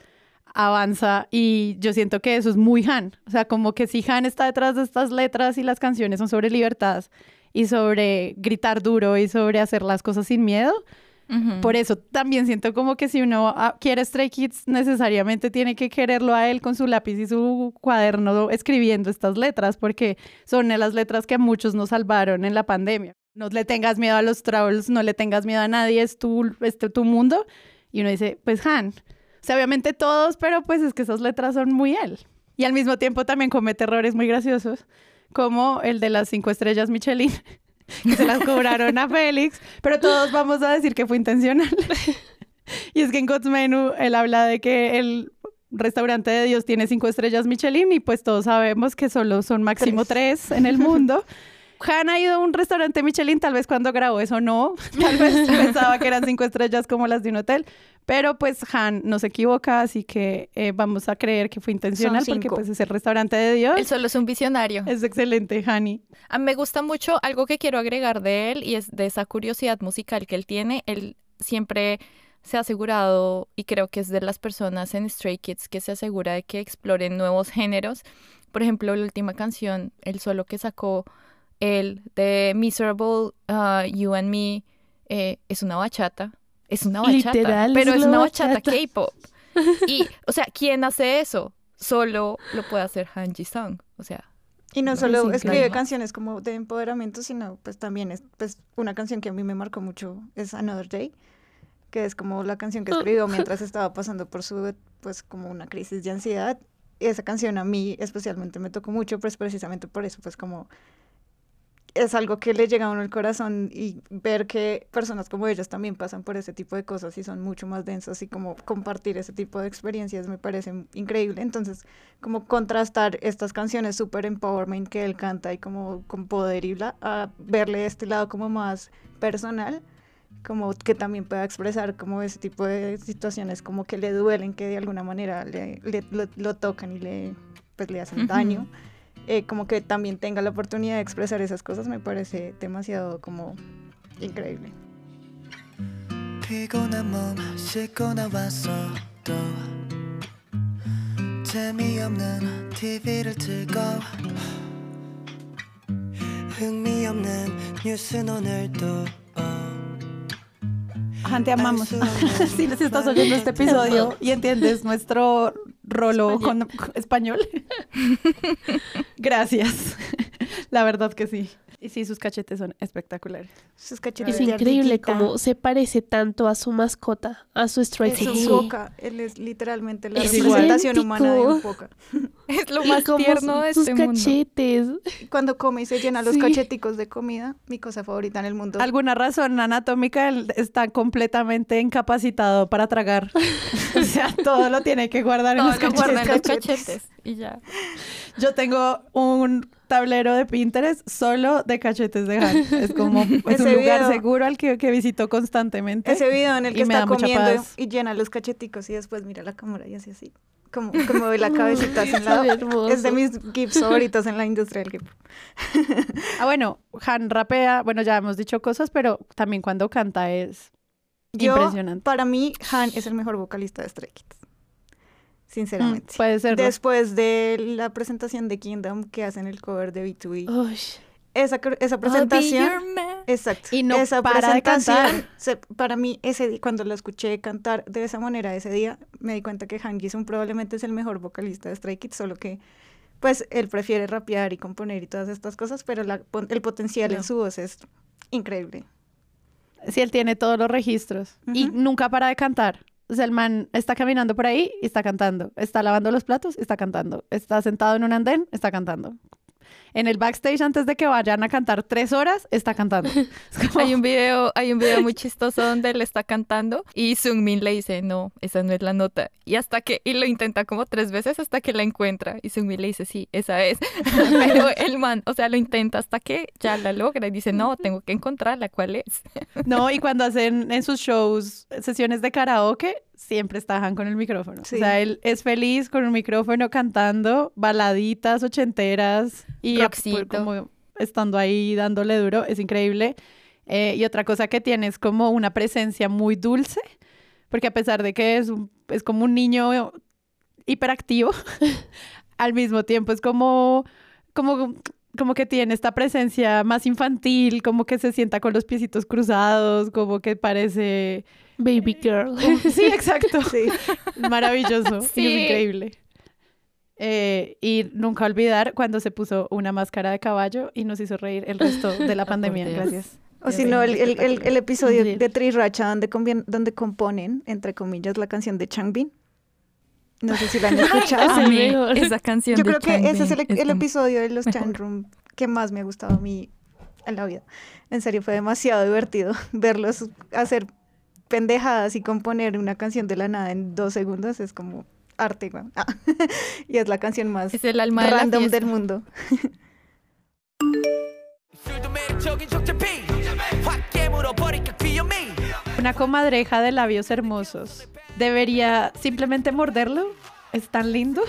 avanza y yo siento que eso es muy Han. O sea, como que si Han está detrás de estas letras y las canciones son sobre libertad y sobre gritar duro y sobre hacer las cosas sin miedo, por eso también siento como que si uno ah, quiere Stray Kids, necesariamente tiene que quererlo a él con su lápiz y su cuaderno escribiendo estas letras, porque son las letras que a muchos nos salvaron en la pandemia. No le tengas miedo a los trolls, no le tengas miedo a nadie, es tu, es tu mundo. Y uno dice, pues Han. O sea, obviamente todos, pero pues es que esas letras son muy él. Y al mismo tiempo también comete errores muy graciosos, como el de las cinco estrellas Michelin, [laughs] que se las cobraron a Félix, pero todos vamos a decir que fue intencional. [laughs] y es que en God's Menu él habla de que el restaurante de Dios tiene cinco estrellas Michelin y pues todos sabemos que solo son máximo tres, en el mundo. [laughs] Han ha ido a un restaurante Michelin, tal vez cuando grabó eso no, [laughs] tal vez [laughs] pensaba que eran cinco estrellas como las de un hotel, pero pues Han no se equivoca, así que eh, vamos a creer que fue intencional porque pues es el restaurante de Dios. Él solo es un visionario. Es excelente, Hani. A mí me gusta mucho algo que quiero agregar de él y es de esa curiosidad musical que él tiene. Él siempre se ha asegurado, y creo que es de las personas en Stray Kids que se asegura de que exploren nuevos géneros. Por ejemplo, la última canción, el solo que sacó él de Miserable uh, You and Me, eh, es una bachata. Es una bachata, Literal, pero es una una bachata bachata. K-pop. [laughs] Y, o sea, ¿quién hace eso? Solo lo puede hacer Han Ji-sung. O sea, Y no solo escribe canciones como de empoderamiento, sino pues también es pues una canción que a mí me marcó mucho es Another Day, que es como la canción que escribió [laughs] mientras estaba pasando por su pues como una crisis de ansiedad. Y esa canción a mí especialmente me tocó mucho, pues precisamente por eso, pues como es algo que le llega a uno al corazón y ver que personas como ellos también pasan por ese tipo de cosas y son mucho más densas y como compartir ese tipo de experiencias me parece increíble. Entonces, como contrastar estas canciones super empowerment que él canta y como con poder y bla, a verle este lado como más personal, como que también pueda expresar como ese tipo de situaciones como que le duelen, que de alguna manera le, le- lo, lo tocan y le, pues, le hacen daño. Eh, como que también tenga la oportunidad de expresar esas cosas me parece demasiado como increíble. Ante amamos. si les [laughs] estás oyendo este episodio y entiendes nuestro rolo con con español. [laughs] Gracias. [laughs] La verdad que sí. Y sí, sus cachetes son espectaculares. Sus cachetes Es increíble cómo se parece tanto a su mascota, a su Stray Es su boca, él es literalmente la Es representación idéntico. humana de un boca. [laughs] Es lo más tierno de sus este mundo. cachetes. Cuando come y se llena los Sí. cacheticos de comida, mi cosa favorita en el mundo. Alguna razón anatómica él está completamente incapacitado para tragar. [laughs] o sea, todo lo tiene que guardar en los guarda cachetes. en los cachetes y ya. Yo tengo un tablero de Pinterest solo de cachetes de Han. Es como [laughs] es un lugar video- seguro al que, que visito constantemente. Ese video en el que está comiendo y llena los cacheticos y después mira la cámara y hace así. Como, como ve la [laughs] cabecita hacia un lado. Es de mis gifs favoritos en la industria del gif. [laughs] Ah, bueno, Han rapea, bueno, ya hemos dicho cosas, pero también cuando canta es Yo, impresionante. para mí, Han es el mejor vocalista de Stray Kids. Sinceramente. Mm, puede ser. Después de la presentación de Kingdom que hacen el cover de B2B. Uy, Esa, esa presentación. Exacto. Y no esa para de cantar. se- para mí, ese di- cuando lo escuché cantar de esa manera ese día, me di cuenta que Han Ji-sung probablemente es el mejor vocalista de Stray Kids, solo que, pues, él prefiere rapear y componer y todas estas cosas, pero la el potencial No. en su voz es increíble. Sí, él tiene todos los registros y nunca para de cantar. O el man está caminando por ahí y está cantando. Está lavando los platos, está cantando. Está sentado en un andén, está cantando. En el backstage, antes de que vayan a cantar tres horas, está cantando. [laughs] Es como- Hay un video, hay un video muy chistoso donde él está cantando y Sungmin le dice, no, esa no es la nota. Y hasta que, y lo intenta como tres veces hasta que la encuentra. Y Sungmin le dice, sí, esa es. [laughs] Pero el man, o sea, lo intenta hasta que ya la logra y dice, no, tengo que encontrarla, ¿cuál es? [laughs] No, y cuando hacen en sus shows sesiones de karaoke, siempre está Han con el micrófono. Sí. O sea, él es feliz con un micrófono cantando baladitas ochenteras y por- como estando ahí dándole duro, es increíble. Eh, y otra cosa que tiene es como una presencia muy dulce, porque a pesar de que es, un- es como un niño hiperactivo, [laughs] al mismo tiempo es como, como, como que tiene esta presencia más infantil, como que se sienta con los piecitos cruzados, como que parece... baby girl. Sí, exacto. [laughs] Sí. Maravilloso. Sí. Es increíble. Eh, y nunca olvidar cuando se puso una máscara de caballo y nos hizo reír el resto [laughs] de la pandemia. Gracias. O si no, el, el, el, el episodio Sí. de Triracha donde, convien- donde componen, entre comillas, la canción de Changbin. No sé si la han [laughs] escuchado. Amé mejor. esa canción Yo de creo que ese es el, como- episodio de los mejor. Chan Room que más me ha gustado a mí en la vida. En serio, fue demasiado divertido [laughs] verlos hacer pendejadas y componer una canción de la nada en dos segundos. Es como arte, ah. [laughs] y es la canción más es el alma random del mundo. [laughs] Una comadreja de labios hermosos. ¿Debería simplemente morderlo? Es tan lindo.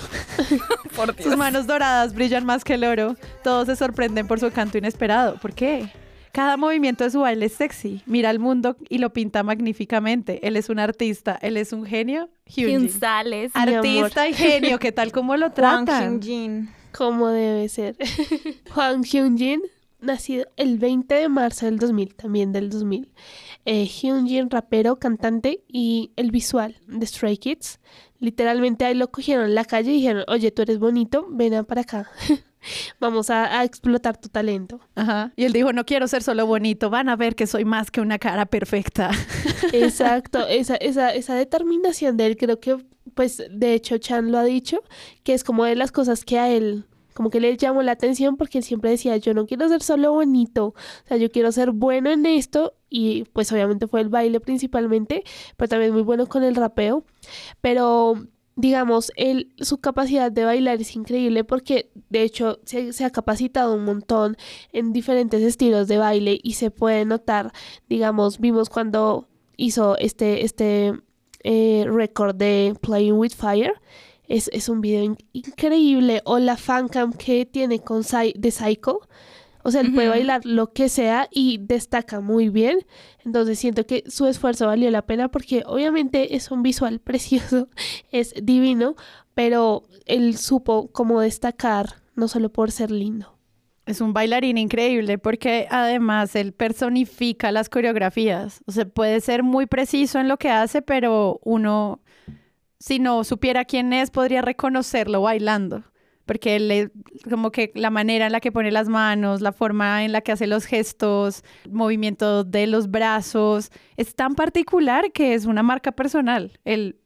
[laughs] Sus manos doradas brillan más que el oro. Todos se sorprenden por su canto inesperado. ¿Por qué? Cada movimiento de su baile es sexy. Mira al mundo y lo pinta magníficamente. Él es un artista. Él es un genio. Hyunjin. Amor. Artista y genio. ¿Qué tal como lo [laughs] tratan? Hyun-jin. Como debe ser. [laughs] Hwang Hyun-jin, nacido el 20 de marzo del 2000, también del 2000. Eh, Hyun-jin, rapero, cantante y el visual de Stray Kids. Literalmente ahí lo cogieron en la calle y dijeron, oye, tú eres bonito, ven a para acá. [laughs] [laughs] Vamos a, a explotar tu talento. Ajá. Y él dijo, no quiero ser solo bonito. Van a ver que soy más que una cara perfecta. [laughs] Exacto, esa, esa, esa determinación de él, creo que, pues, de hecho, Chan lo ha dicho, que es como de las cosas que a él, como que le llamó la atención, porque él siempre decía, yo no quiero ser solo bonito, o sea, yo quiero ser bueno en esto, y pues obviamente fue el baile principalmente, pero también muy bueno con el rapeo, pero digamos, él, su capacidad de bailar es increíble porque de hecho se, ha capacitado un montón en diferentes estilos de baile y se puede notar, digamos, vimos cuando hizo este, este eh, récord de Playing with Fire. Es, es un video increíble. O la fancam que tiene con de Psycho. O sea, él puede bailar lo que sea y destaca muy bien. Entonces siento que su esfuerzo valió la pena porque obviamente es un visual [laughs] precioso, es divino, pero él supo cómo destacar, no solo por ser lindo. Es un bailarín increíble porque además él personifica las coreografías. O sea, puede ser muy preciso en lo que hace, pero uno, si no supiera quién es, podría reconocerlo bailando. Porque él, como que la manera en la que pone las manos, la forma en la que hace los gestos, el movimiento de los brazos, es tan particular que es una marca personal. Él,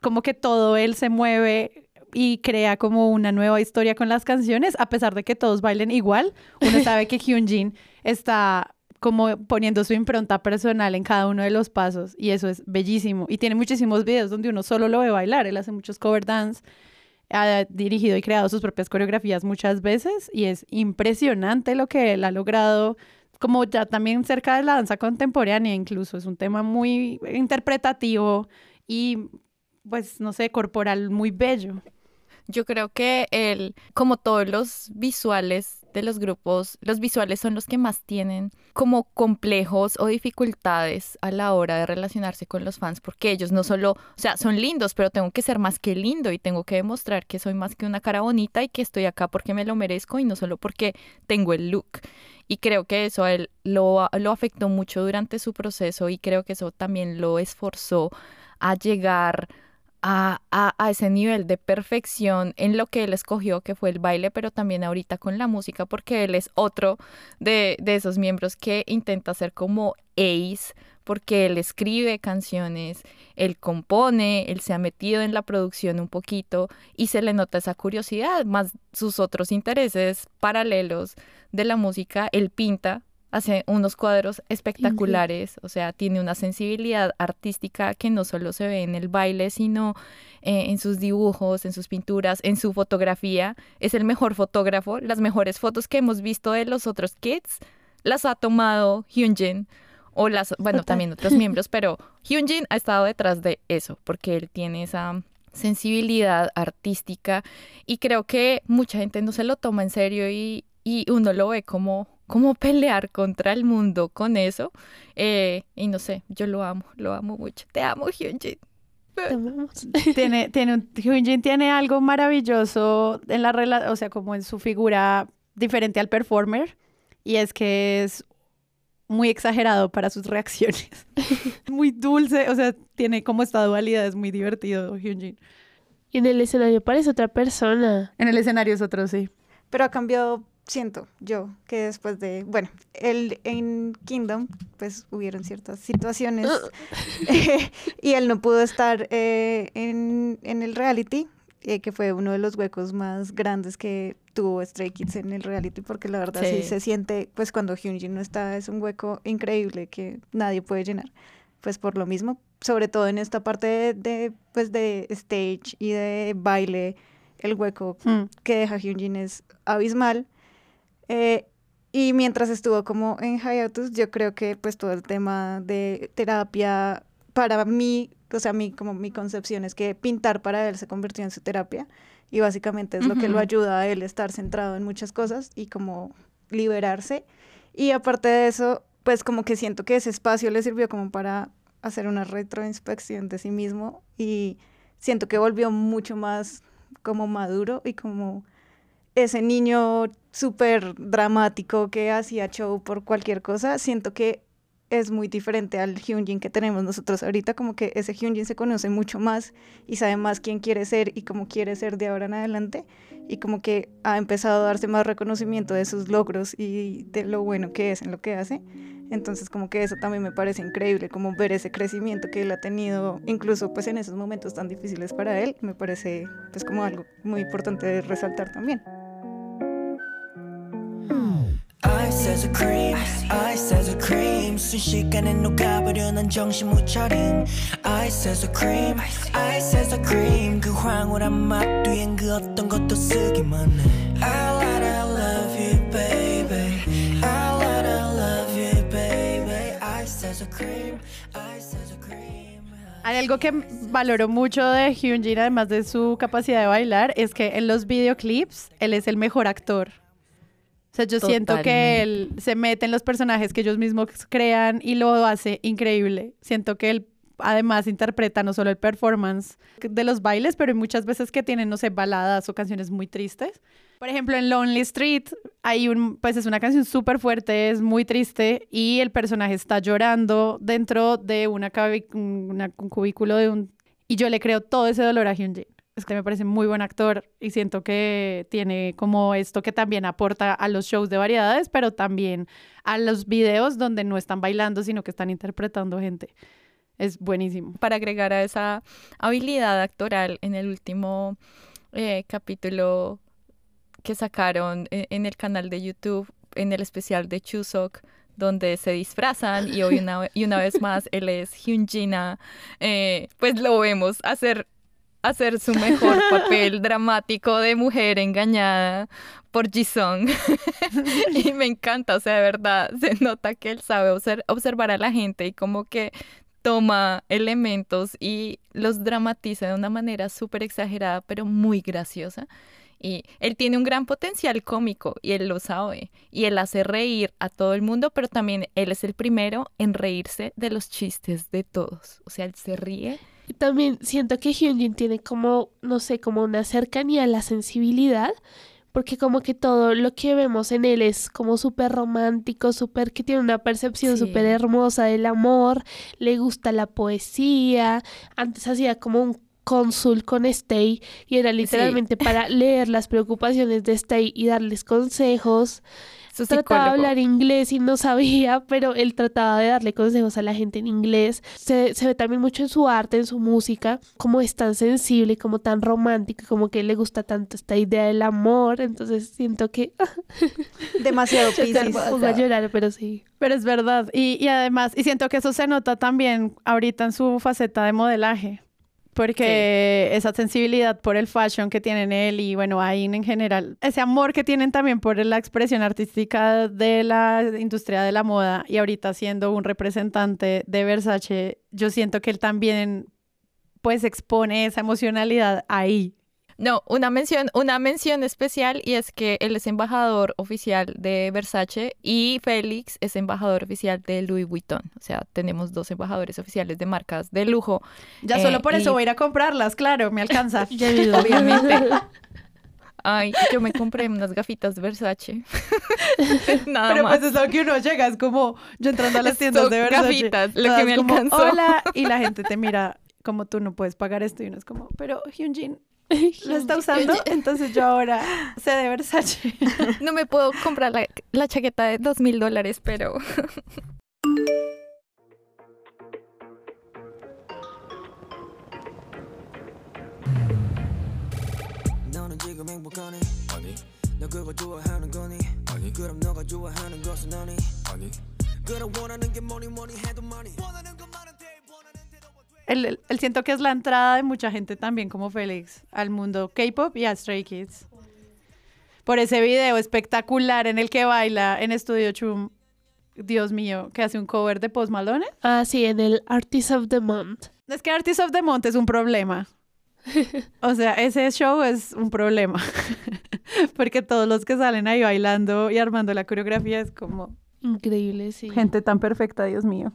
como que todo él se mueve y crea como una nueva historia con las canciones, a pesar de que todos bailen igual. Uno [laughs] sabe que Hyunjin está como poniendo su impronta personal en cada uno de los pasos y eso es bellísimo. Y tiene muchísimos videos donde uno solo lo ve bailar, él hace muchos cover dance, ha dirigido y creado sus propias coreografías muchas veces y es impresionante lo que él ha logrado como ya también cerca de la danza contemporánea incluso, es un tema muy interpretativo y pues no sé, corporal muy bello. Yo creo que el, como todos los visuales de los grupos, los visuales son los que más tienen como complejos o dificultades a la hora de relacionarse con los fans, porque ellos no solo, o sea, son lindos, pero tengo que ser más que lindo y tengo que demostrar que soy más que una cara bonita y que estoy acá porque me lo merezco y no solo porque tengo el look. Y creo que eso a él lo, lo afectó mucho durante su proceso y creo que eso también lo esforzó a llegar a, ese nivel de perfección en lo que él escogió, que fue el baile, pero también ahorita con la música, porque él es otro de, de esos miembros que intenta ser como Ace, porque él escribe canciones, él compone, él se ha metido en la producción un poquito y se le nota esa curiosidad, más sus otros intereses paralelos de la música, él pinta, hace unos cuadros espectaculares, o sea, tiene una sensibilidad artística que no solo se ve en el baile, sino eh, en sus dibujos, en sus pinturas, en su fotografía. Es el mejor fotógrafo. Las mejores fotos que hemos visto de los otros kids las ha tomado Hyunjin o las, bueno, también otros [laughs] miembros, pero Hyunjin ha estado detrás de eso porque él tiene esa sensibilidad artística y creo que mucha gente no se lo toma en serio y, y uno lo ve como cómo pelear contra el mundo con eso. Eh, y no sé, yo lo amo, lo amo mucho. Te amo, Hyunjin. [laughs] tiene, tiene un, Hyunjin tiene algo maravilloso en la relación, o sea, como en su figura diferente al performer, y es que es muy exagerado para sus reacciones. [laughs] muy dulce, o sea, tiene como esta dualidad, es muy divertido Hyunjin. Y en el escenario parece otra persona. En el escenario es otro, sí. Pero ha cambiado siento yo que después de, bueno, el, en Kingdom, pues hubieron ciertas situaciones [laughs] [laughs] y él no pudo estar eh, en, en, el reality, eh, que fue uno de los huecos más grandes que tuvo Stray Kids en el reality, porque la verdad sí, se siente, pues cuando Hyunjin no está, es un hueco increíble que nadie puede llenar, pues por lo mismo, sobre todo en esta parte de, de pues de stage y de baile, el hueco mm. que deja Hyunjin es abismal eh, y mientras estuvo como en hiatus, yo creo que pues todo el tema de terapia, para mí, o sea, mi, como mi concepción es que pintar para él se convirtió en su terapia. Y básicamente es lo que lo ayuda a él estar centrado en muchas cosas y como liberarse. Y aparte de eso, pues como que siento que ese espacio le sirvió como para hacer una retroinspección de sí mismo. Y siento que volvió mucho más como maduro y como ese niño súper dramático que hacía show por cualquier cosa, siento que es muy diferente al Hyunjin que tenemos nosotros ahorita, como que ese Hyunjin se conoce mucho más y sabe más quién quiere ser y cómo quiere ser de ahora en adelante y como que ha empezado a darse más reconocimiento de sus logros y de lo bueno que es en lo que hace. Entonces como que eso también me parece increíble, como ver ese crecimiento que él ha tenido, incluso pues en esos momentos tan difíciles para él, me parece pues como algo muy importante de resaltar también. Ice as a cream, ice as a cream 순식간에 녹아버려 난 정신 못 차림 Ice as a cream, ice as a cream 그 황홀한 맛 뒤엔 그 어떤 것도 쓰기만 해 I lied, I love you baby I lied, I love you baby Ice as a cream, ice as a cream Hay algo que valoro mucho de Hyunjin, además de su capacidad de bailar, es que en los videoclips él es el mejor actor. O sea, yo siento que él se mete en los personajes que ellos mismos crean y lo hace increíble. Siento que él además interpreta no solo el performance de los bailes, pero hay muchas veces que tienen, no sé, baladas o canciones muy tristes. Por ejemplo, en Lonely Street hay un, pues es una canción súper fuerte, es muy triste y el personaje está llorando dentro de una, una- un cubículo de un... Y yo le creo todo ese dolor a Hyunjin. Es que me parece muy buen actor y siento que tiene como esto que también aporta a los shows de variedades, pero también a los videos donde no están bailando, sino que están interpretando gente. Es buenísimo. para agregar a esa habilidad actoral en el último eh, capítulo que sacaron e- en el canal de YouTube, en el especial de Chuseok, donde se disfrazan y hoy una, y una vez más [laughs] él es Hyunjina, eh, pues lo vemos hacer hacer su mejor [laughs] papel dramático de mujer engañada por Jisung. [laughs] y me encanta, o sea, de verdad, se nota que él sabe obser- observar a la gente y como que toma elementos y los dramatiza de una manera súper exagerada, pero muy graciosa. Y él tiene un gran potencial cómico y él lo sabe. Y él hace reír a todo el mundo, pero también él es el primero en reírse de los chistes de todos. O sea, él se ríe. También siento que Hyunjin tiene como, no sé, como una cercanía a la sensibilidad, porque como que todo lo que vemos en él es como súper romántico, súper que tiene una percepción Sí. súper hermosa del amor, le gusta la poesía, antes hacía como un cónsul con Stay y era literalmente para leer las preocupaciones de Stay y darles consejos. Trataba de hablar inglés y no sabía, [laughs] pero él trataba de darle consejos a la gente en inglés. Se, se ve también mucho en su arte, en su música, como es tan sensible, como tan romántico, como que le gusta tanto esta idea del amor. Entonces siento que [laughs] Demasiado Piscis. pongo a llorar, pero sí. Pero es verdad. Y, y además, y siento que eso se nota también ahorita en su faceta de modelaje. Porque esa sensibilidad por el fashion que tienen él y bueno, Ain en general, ese amor que tienen también por la expresión artística de la industria de la moda y ahorita siendo un representante de Versace, yo siento que él también pues expone esa emocionalidad ahí. No, una mención, una mención especial y es que él es embajador oficial de Versace y Félix es embajador oficial de Louis Vuitton. O sea, tenemos dos embajadores oficiales de marcas de lujo. Ya Eh, solo por eso y- voy a ir a comprarlas, claro, me alcanza. [laughs] Obviamente. Ay, yo me compré unas gafitas Versace. [laughs] Nada Pero más. pues es lo que uno llega, es como yo entrando a las tiendas Son de Versace. gafitas, lo que me como, alcanzó. Hola, y la [laughs] gente te mira como tú no puedes pagar esto y uno es como, pero Hyunjin [laughs] lo está usando, entonces yo ahora sé de Versace. [laughs] No me puedo comprar la, la chaqueta de dos mil dólares, pero [laughs] Él, él- siento que es la entrada de mucha gente también como Félix al mundo K-pop y a Stray Kids. Por ese video espectacular en el que baila en Estudio Chum, Dios mío, que hace un cover de Post Malone. Ah, sí, en el Artist of the Month. Es que Artist of the Month es un problema. [laughs] O sea, ese show es un problema. [laughs] Porque todos los que salen ahí bailando y armando la coreografía es como Increíble, sí. gente tan perfecta, Dios mío.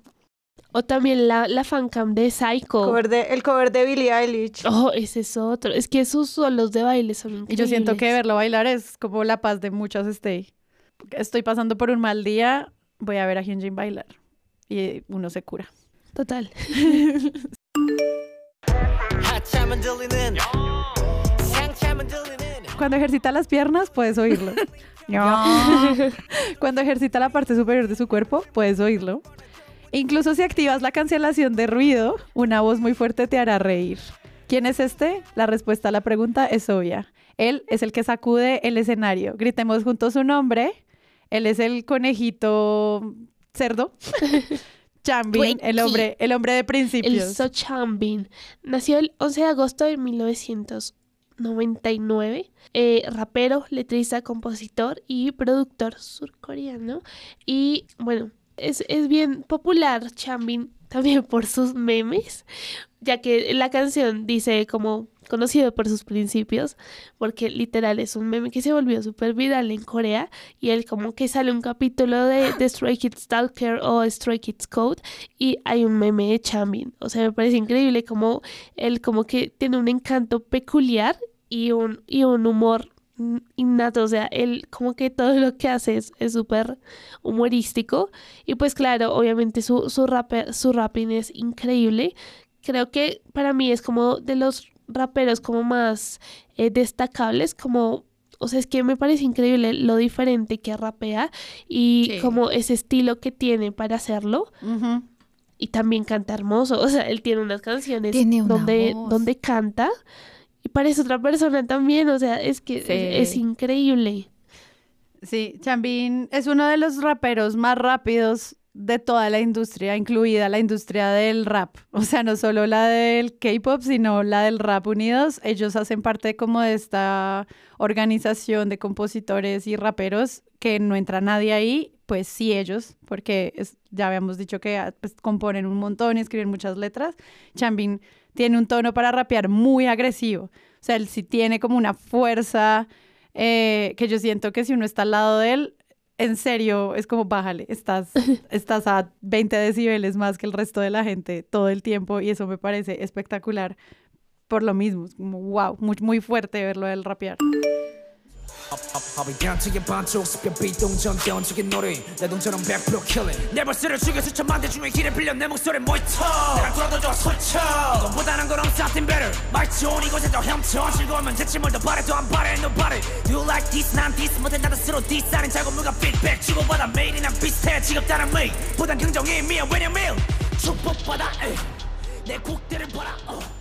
O también la, la fancam de Psycho. El cover de Billie Eilish. Oh, ese es otro. Es que esos solos de baile son increíbles. Y yo siento que verlo bailar es como la paz de muchas stay. Estoy pasando por un mal día, voy a ver a Hyunjin bailar. Y uno se cura. Total. [laughs] Cuando ejercita las piernas, puedes oírlo. [laughs] [laughs] Cuando ejercita la parte superior de su cuerpo, puedes oírlo. Incluso si activas la cancelación de ruido, una voz muy fuerte te hará reír. ¿Quién es este? La respuesta a la pregunta es obvia. Él es el que sacude el escenario. Gritemos juntos su nombre. Él es el conejito cerdo. [laughs] Chambin, el hombre, el hombre de El principios. So Chanbin nació el 11 de agosto de 1999. eh, rapero, letrista, compositor y productor surcoreano. Y bueno, es, es bien popular Chanbin también por sus memes, ya que la canción dice como conocido por sus principios, porque literal es un meme que se volvió súper viral en Corea y él como que sale un capítulo de, de Stray Kids Stalker o Stray Kids Code y hay un meme de Chanbin. O sea, me parece increíble como él como que tiene un encanto peculiar y un, y un humor innato. O sea, él como que todo lo que hace es súper humorístico. Y pues claro, obviamente su, su, rape- su rapping es increíble. Creo que para mí es como de los raperos como más eh, destacables, como... O sea, es que me parece increíble lo diferente que rapea y Sí. como ese estilo que tiene para hacerlo Ujú. y también canta hermoso. O sea, él tiene unas canciones Tiene una donde, voz. donde canta y parece otra persona también. O sea, es que Sí. es, es increíble. Sí, Chanbin es uno de los raperos más rápidos de toda la industria, incluida la industria del rap. O sea, no solo la del K-pop, sino la del rap unidos. Ellos hacen parte como de esta organización de compositores y raperos que no entra nadie ahí, pues sí ellos, porque es- ya habíamos dicho que ah, pues, componen un montón y escriben muchas letras. Chanbin tiene un tono para rapear muy agresivo. O sea, él sí tiene como una fuerza eh, que yo siento que si uno está al lado de él, en serio, es como bájale, estás, [laughs] estás a 20 decibeles más que el resto de la gente todo el tiempo y eso me parece espectacular por lo mismo, es como wow, muy, muy fuerte verlo del rapear. I'll be down to your 반쪽 습격 비동전 던지긴 노래 내 동처럼 100% killing 내 벌스를 죽여 수천만 대 중에 길을 빌려 내 목소리 모이터 내가 돌아도 좋아 솔쳐 이건보다는 그럼 something better 말 좋은 이곳에 더 헤엄쳐 즐거우면 뭘더 바래도 안 바래 nobody you like this 난 this 못해 나도 스스로 diss 아닌 자고물과 feedback 주고받아 매일이랑 비슷해 지겹다는 매 보단 긍정의 의미야 왜냐면 축복받아. 내 곡들을 봐라 어.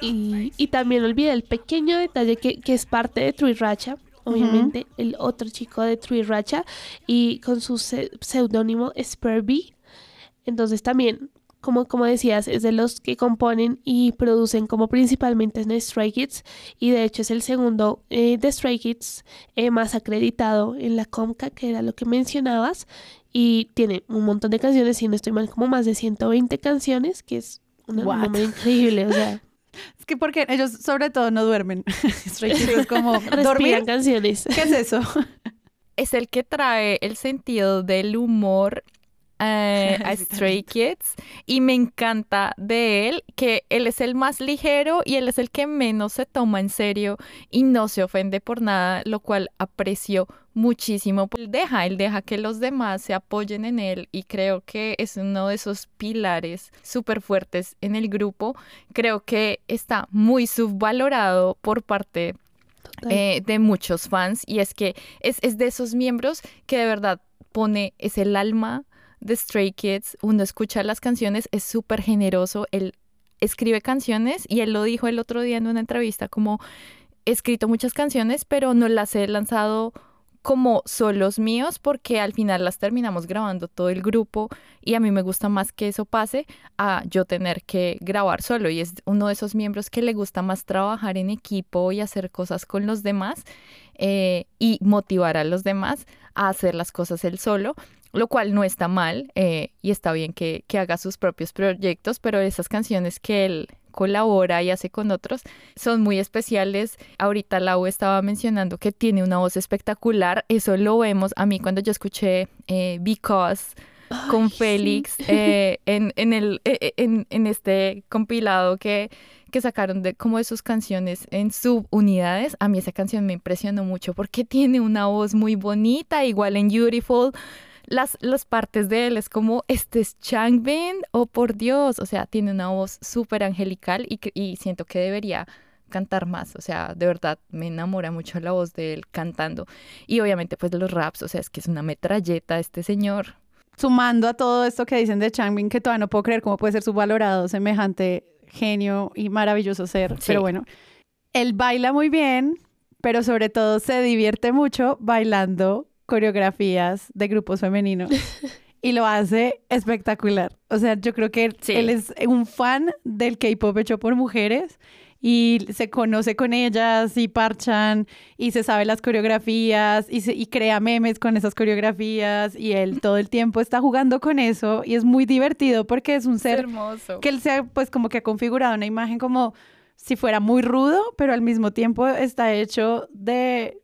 Y, y también olvidé el pequeño detalle que, que es parte de True Racha. Obviamente, el otro chico de True Racha y con su se- seudónimo Spurby. Entonces también, como, como decías, es de los que componen y producen como principalmente en Stray Kids y de hecho es el segundo eh, de Stray Kids eh, más acreditado en la Comca, que era lo que mencionabas, y tiene un montón de canciones, si no estoy mal, como más de 120 canciones, que es una- un número increíble, o sea, [laughs] Es que porque ellos sobre todo no duermen. Stray Kids es como dormir. canciones. ¿Qué es eso? es el que trae el sentido del humor eh, [laughs] a Stray Kids y me encanta de él que él es el más ligero y él es el que menos se toma en serio y no se ofende por nada, lo cual aprecio muchísimo. Él deja, él deja que los demás se apoyen en él y creo que es uno de esos pilares súper fuertes en el grupo. Creo que está muy subvalorado por parte eh, de muchos fans y es que es, es de esos miembros que de verdad pone, es el alma de Stray Kids, uno escucha las canciones, es súper generoso, él escribe canciones y él lo dijo el otro día en una entrevista como he escrito muchas canciones pero no las he lanzado como solos míos porque al final las terminamos grabando todo el grupo y a mí me gusta más que eso pase a yo tener que grabar solo y es uno de esos miembros que le gusta más trabajar en equipo y hacer cosas con los demás eh, y motivar a los demás a hacer las cosas él solo, lo cual no está mal eh, y está bien que, que haga sus propios proyectos, pero esas canciones que él colabora y hace con otros son muy especiales. Ahorita Lau estaba mencionando que tiene una voz espectacular, eso lo vemos a mí cuando yo escuché eh, Because con Ay, sí. Félix eh, [laughs] en, en, el, en, en este compilado que, que sacaron de como de sus canciones en subunidades. A mí esa canción me impresionó mucho porque tiene una voz muy bonita, igual en Beautiful. Las, las partes de él es como, este es Changbin, oh por Dios, o sea, tiene una voz súper angelical y, siento que debería cantar más, o sea, de verdad me enamora mucho la voz de él cantando y obviamente pues de los raps, o sea, es que es una metralleta este señor. Sumando a todo esto que dicen de Changbin, que todavía no puedo creer cómo puede ser subvalorado semejante genio y maravilloso ser. Sí. Pero bueno, él baila muy bien, pero sobre todo se divierte mucho bailando coreografías de grupos femeninos [laughs] y lo hace espectacular. O sea, yo creo que Sí. él es un fan del K-pop hecho por mujeres y se conoce con ellas y parchan y se sabe las coreografías y, se- y crea memes con esas coreografías y él todo el tiempo está jugando con eso y es muy divertido porque es un Es ser hermoso. que él sea pues como que ha configurado una imagen como si fuera muy rudo, pero al mismo tiempo está hecho de,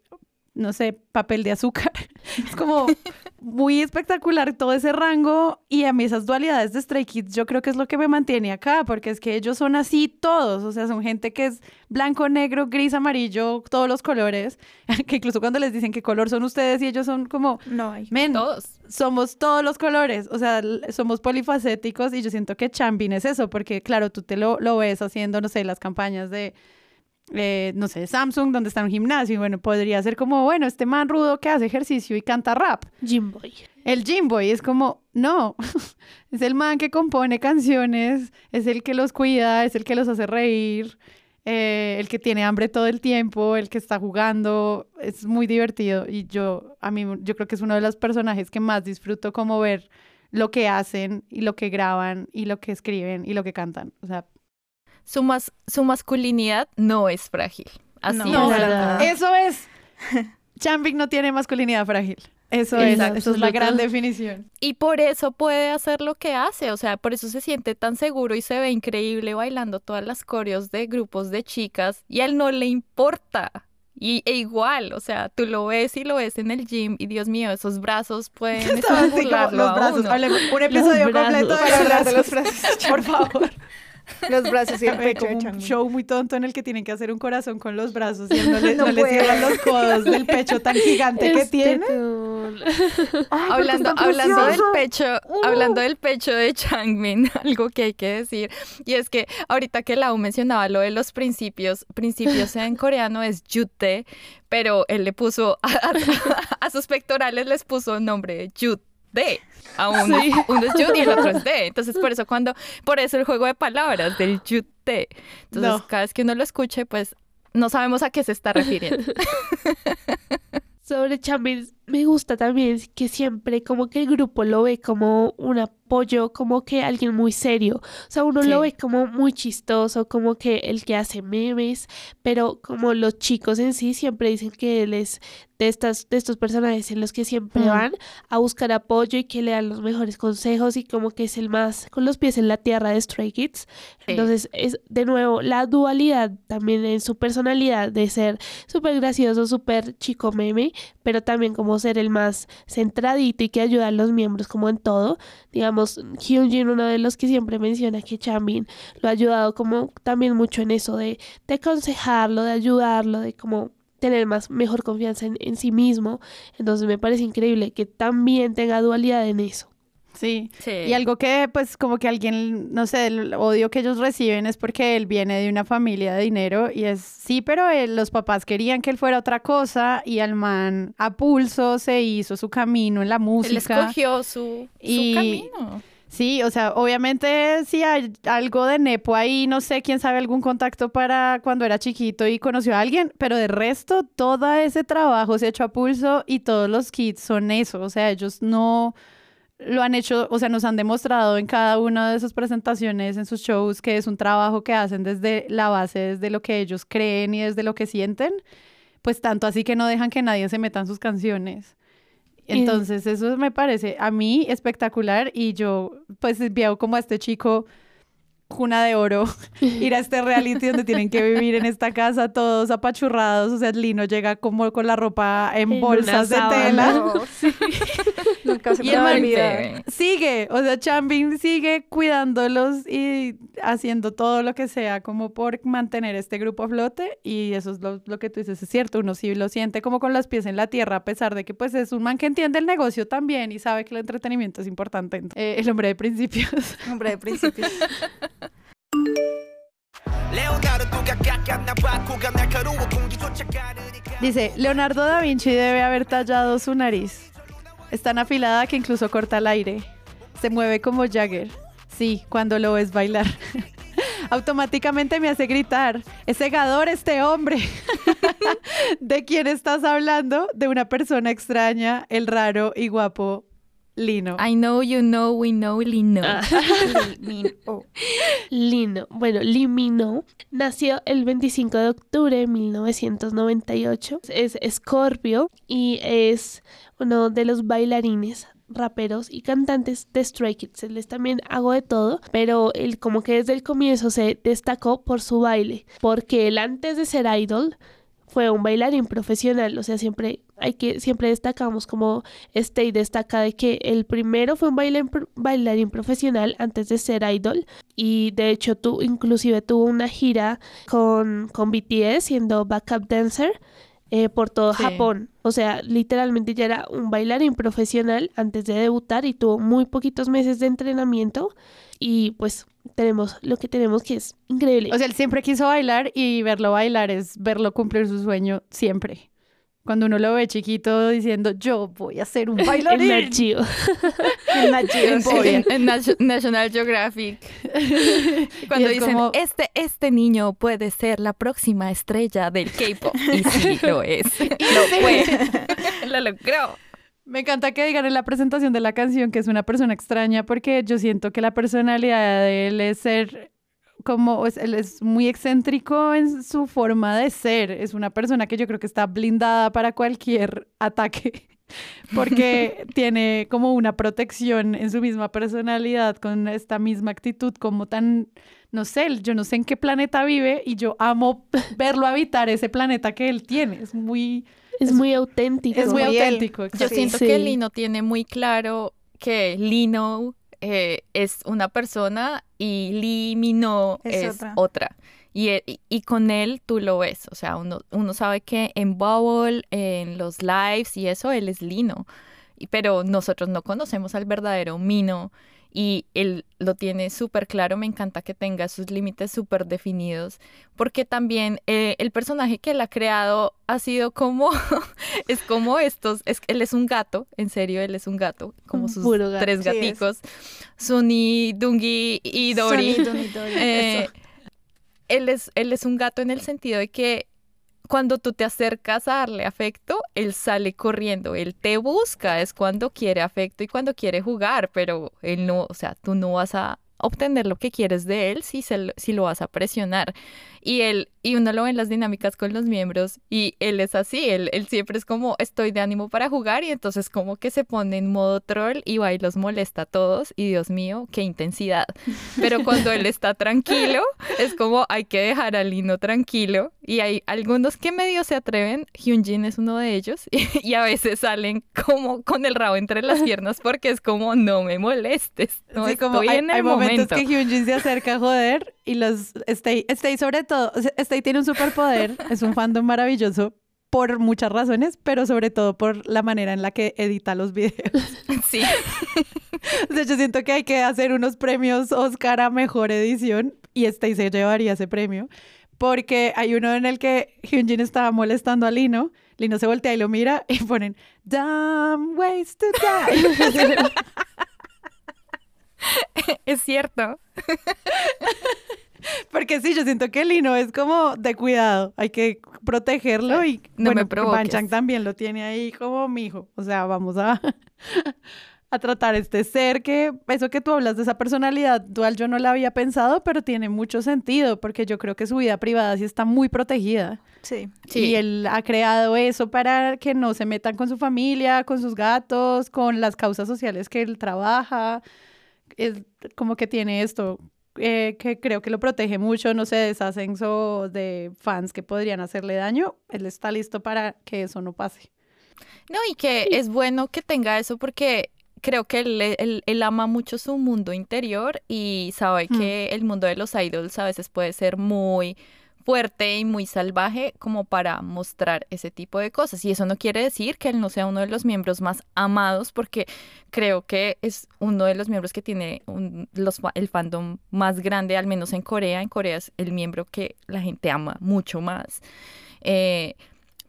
no sé, papel de azúcar. [laughs] Es como [laughs] muy espectacular todo ese rango y a mí esas dualidades de Stray Kids yo creo que es lo que me mantiene acá, porque es que ellos son así todos, o sea, son gente que es blanco, negro, gris, amarillo, todos los colores, [laughs] que incluso cuando les dicen qué color son ustedes y ellos son como, No hay. men, Todos. somos todos los colores, o sea, somos polifacéticos y yo siento que Chambin es eso, porque claro, tú te lo, lo ves haciendo, no sé, las campañas de, eh, no sé, Samsung, donde está un gimnasio, y bueno, podría ser como, bueno, este man rudo que hace ejercicio y canta rap. El Jimboy es como, no, [laughs] es el man que compone canciones, es el que los cuida, es el que los hace reír, eh, el que tiene hambre todo el tiempo, el que está jugando, es muy divertido. Y yo, a mí, yo creo que es uno de los personajes que más disfruto como ver lo que hacen y lo que graban y lo que escriben y lo que cantan, o sea, Su, mas- su masculinidad no es frágil. Así No, es. eso es, [laughs] Chambik no tiene masculinidad frágil, eso es, eso es la gran definición. Y por eso puede hacer lo que hace, o sea, por eso se siente tan seguro y se ve increíble bailando todas las coreos de grupos de chicas y a él no le importa. Y e igual, o sea, tú lo ves y lo ves en el gym y Dios mío, esos brazos pueden [laughs] estimularlo los a brazos. uno. Hablemos un episodio completo de Para los hablar de los brazos. [laughs] brazos. Por favor. [laughs] Los brazos y el [laughs] Hay pecho como un show muy tonto en el que tienen que hacer un corazón con los brazos y él no le, [laughs] No no le puede. cierran los codos del pecho tan gigante que Este tiene. hablando, hablando del pecho, hablando del pecho de Changmin, algo que hay que decir, y es que ahorita que Lau mencionaba lo de los principios, principios en coreano es yute, pero él le puso a, a- a sus pectorales les puso nombre de yute. A uno, Sí. uno es yud y el otro es de. [laughs] Entonces, por eso cuando, por eso el juego de palabras del yute. Entonces, No. cada vez que uno lo escuche, pues no sabemos a qué se está refiriendo. [laughs] Sobre Chambin, me gusta también que siempre como que el grupo lo ve como un apoyo, como que alguien muy serio. O sea, uno lo ve como muy chistoso, como que el que hace memes, pero como los chicos en sí siempre dicen que él es de, estas, de estos personajes en los que siempre van a buscar apoyo y que le dan los mejores consejos y como que es el más con los pies en la tierra de Stray Kids. Sí. Entonces, es de nuevo la dualidad también en su personalidad de ser súper gracioso, súper chico meme, pero también como ser el más centradito y que ayuda a los miembros como en todo. Digamos, Hyunjin, uno de los que siempre menciona que Chanbin lo ha ayudado como también mucho en eso de, de aconsejarlo, de ayudarlo, de como tener más mejor confianza en, en sí mismo. Entonces me parece increíble que también tenga dualidad en eso. Sí. Sí. Y algo que, pues, como que alguien, no sé, el odio que ellos reciben es porque él viene de una familia de dinero y es, sí, pero él- los papás querían que él fuera otra cosa y al man a pulso se hizo su camino en la Él música. escogió su, su Y- camino. Sí, o sea, obviamente sí hay algo de Nepo ahí, no sé, quién sabe, algún contacto para cuando era chiquito y conoció a alguien, pero de resto todo ese trabajo se ha hecho a pulso y todos los kits son eso, o sea, ellos no lo han hecho, o sea, nos han demostrado en cada una de sus presentaciones, en sus shows, que es un trabajo que hacen desde la base, desde lo que ellos creen y desde lo que sienten, pues tanto así que no dejan que nadie se meta en sus canciones. Entonces, eso me parece a mí espectacular y yo pues veo como a este chico cuna de oro [laughs] ir a este reality donde tienen que vivir en esta casa todos apachurrados, o sea, Lino llega como con la ropa en, En bolsas de tela. No, [laughs] [laughs] Nunca se me olvida. Sigue, o sea, Chambin sigue cuidándolos y haciendo todo lo que sea como por mantener este grupo a flote y eso es lo, que tú dices, es cierto, uno sí lo siente como con los pies en la tierra, a pesar de que pues es un man que entiende el negocio también y sabe que el entretenimiento es importante. Eh, el hombre de principios. [laughs] Hombre de principios. [laughs] Dice, Leonardo da Vinci debe haber tallado su nariz. Es tan afilada que incluso corta el aire. Se mueve como Jagger. Sí, cuando lo ves bailar. [laughs] Automáticamente me hace gritar, es cegador este hombre. [laughs] ¿De quién estás hablando? De una persona extraña, el raro y guapo Lino. I know, you know, we know, Lino. Ah. [laughs] Lino. Bueno, Limino nació el 25 de octubre de 1998. Es Scorpio y es uno de los bailarines raperos y cantantes de Stray Kids. Él también hago de todo, pero él como que desde el comienzo se destacó por su baile, porque él antes de ser idol fue un bailarín profesional, o sea, siempre hay que siempre destacamos como este y destaca de que el primero fue un bailarín, bailarín profesional antes de ser idol y de hecho tú inclusive tuvo una gira con con BTS siendo backup dancer eh, por todo Sí. Japón. O sea, literalmente ya era un bailarín profesional antes de debutar y tuvo muy poquitos meses de entrenamiento y pues tenemos lo que tenemos que es increíble. O sea, él siempre quiso bailar y verlo bailar es verlo cumplir su sueño siempre. Cuando uno lo ve chiquito diciendo, yo voy a ser un [laughs] en bailarín. archivo. [laughs] En National Geographic. [laughs] Cuando dicen, como- este, este niño puede ser la próxima estrella del K-pop. Y sí, [laughs] lo es. Lo fue. [laughs] lo logró. Me encanta que digan en la presentación de la canción que es una persona extraña porque yo siento que la personalidad de él es ser como, es, él es muy excéntrico en su forma de ser. Es una persona que yo creo que está blindada para cualquier ataque porque [laughs] tiene como una protección en su misma personalidad con esta misma actitud como tan, no sé, yo no sé en qué planeta vive y yo amo [laughs] verlo habitar ese planeta que él tiene. Es muy, Es muy auténtico. es muy él. auténtico. Yo siento Sí. que Lino tiene muy claro que Lino eh, es una persona y Limino Es es, otra. otra. Y, e- y- y con él tú lo ves, o sea, uno, uno sabe que en Bubble, en los lives y eso, él es Lino. Pero nosotros no conocemos al verdadero Mino y él lo tiene súper claro. Me encanta que tenga sus límites súper definidos, porque también eh, el personaje que él ha creado ha sido como, [laughs] es como estos, es, él es un gato, en serio, él es un gato, como sus gato. tres Sí, es. gaticos, Sunny, Dungi y Dory. Sonny, Donny, Dory, [laughs] Eh. Él, es, él es un gato en el sentido de que cuando tú te acercas a darle afecto, él sale corriendo, él te busca, es cuando quiere afecto y cuando quiere jugar, pero él no, o sea, tú no vas a obtener lo que quieres de él si, se si lo vas a presionar. Y él, y uno lo ve en las dinámicas con los miembros y él es así, él, él siempre es como estoy de ánimo para jugar y entonces como que se pone en modo troll y va y los molesta a todos y Dios mío, qué intensidad. [laughs] Pero cuando él está tranquilo, es como hay que dejar a Lino tranquilo y hay algunos que medio se atreven, Hyunjin es uno de ellos [laughs] y, a veces salen como con el rabo entre las piernas porque es como no me molestes, no Sí, estoy como hay, en hay el momentos momento. que Hyunjin se acerca a joder y los Stay, Stay sobre todo, Stay tiene un superpoder, [laughs] es un fandom maravilloso por muchas razones, pero sobre todo por la manera en la que edita los videos. [laughs] Sí. [laughs] O sea, yo siento que hay que hacer unos premios Oscar a mejor edición y Stay se llevaría ese premio. Porque hay uno en el que Hyunjin estaba molestando a Lino, Lino se voltea y lo mira y ponen Damn ways to die. Es cierto. [laughs] Porque sí, yo siento que Lino es como de cuidado, hay que protegerlo y No me bueno, provoques. Banchan también lo tiene ahí como mi hijo. O sea, vamos a, [laughs] a tratar este ser que, eso que tú hablas de esa personalidad dual, yo no la había pensado, pero tiene mucho sentido porque yo creo que su vida privada sí está muy protegida. Sí. Sí. Y él ha creado eso para que no se metan con su familia, con sus gatos, con las causas sociales que él trabaja. Es como que tiene esto eh, que creo que lo protege mucho, no se deshacen de fans que podrían hacerle daño. Él está listo para que eso no pase. No, y que es bueno que tenga eso porque creo que él, él- él ama mucho su mundo interior y sabe Hmm. que el mundo de los idols a veces puede ser muy fuerte y muy salvaje como para mostrar ese tipo de cosas. Y eso no quiere decir que él no sea uno de los miembros más amados, porque creo que es uno de los miembros que tiene un- los, fa- el fandom más grande, al menos en Corea. En Corea es el miembro que la gente ama mucho más. Eh,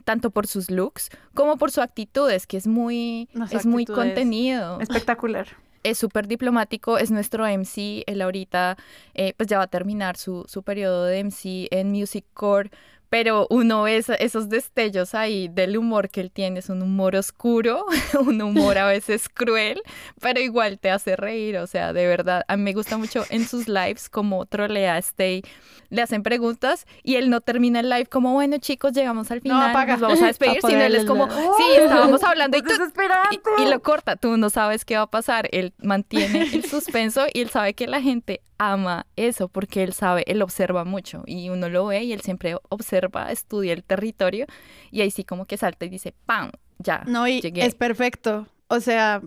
tanto por sus looks como por su actitud, es que es muy, es muy contenido Espectacular. Es súper diplomático, es nuestro MC, él ahorita eh, pues ya va a terminar su, su periodo de MC en Music Core, pero uno ve esos destellos ahí del humor que él tiene, es un humor oscuro, [laughs] un humor a [laughs] veces cruel, pero igual te hace reír, o sea, de verdad, a mí me gusta mucho en sus lives como trolea a Stay, le hacen preguntas y él no termina el live como, bueno chicos, llegamos al final, apaga. nos vamos a [laughs] despedir, sino él es como, sí, estábamos hablando y, tú- y, y lo corta, tú no sabes qué va a pasar, él mantiene el suspenso y él sabe que la gente ama eso porque él sabe, él observa mucho y uno lo ve y él siempre observa, estudia el territorio y ahí sí como que salta y dice, ¡pam! Ya, No, y llegué. es perfecto. O sea,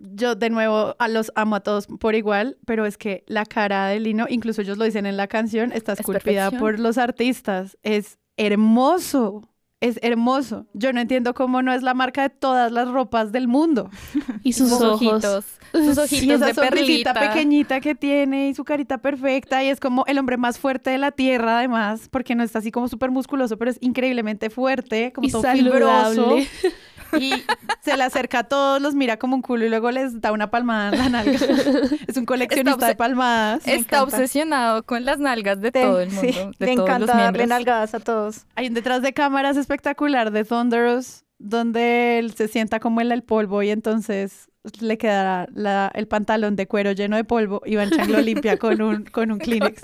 yo de nuevo a los amo a todos por igual, pero es que la cara de Lino, incluso ellos lo dicen en la canción, está Es esculpida por los artistas. Es hermoso. Es hermoso. Yo no entiendo cómo no es la marca de todas las ropas del mundo. [laughs] Y sus ojitos, [laughs] sus ojitos y esa de sonrisita perlita. pequeñita que tiene y su carita perfecta y es como el hombre más fuerte de la tierra además, porque no está así como súper musculoso, pero es increíblemente fuerte, como Y todo fibroso. [laughs] [laughs] Y se le acerca a todos, los mira como un culo y luego les da una palmada en la nalga. Es un coleccionista de palmadas. Me Está encanta. obsesionado con las nalgas de Te- todo el sí, mundo, de le todos encanta darle miembros. nalgadas a todos. Hay un detrás de cámaras espectacular de Thunderous, donde él se sienta como en el polvo y entonces le queda la- el pantalón de cuero lleno de polvo y Van Chang lo limpia con un, con un [laughs] Kleenex.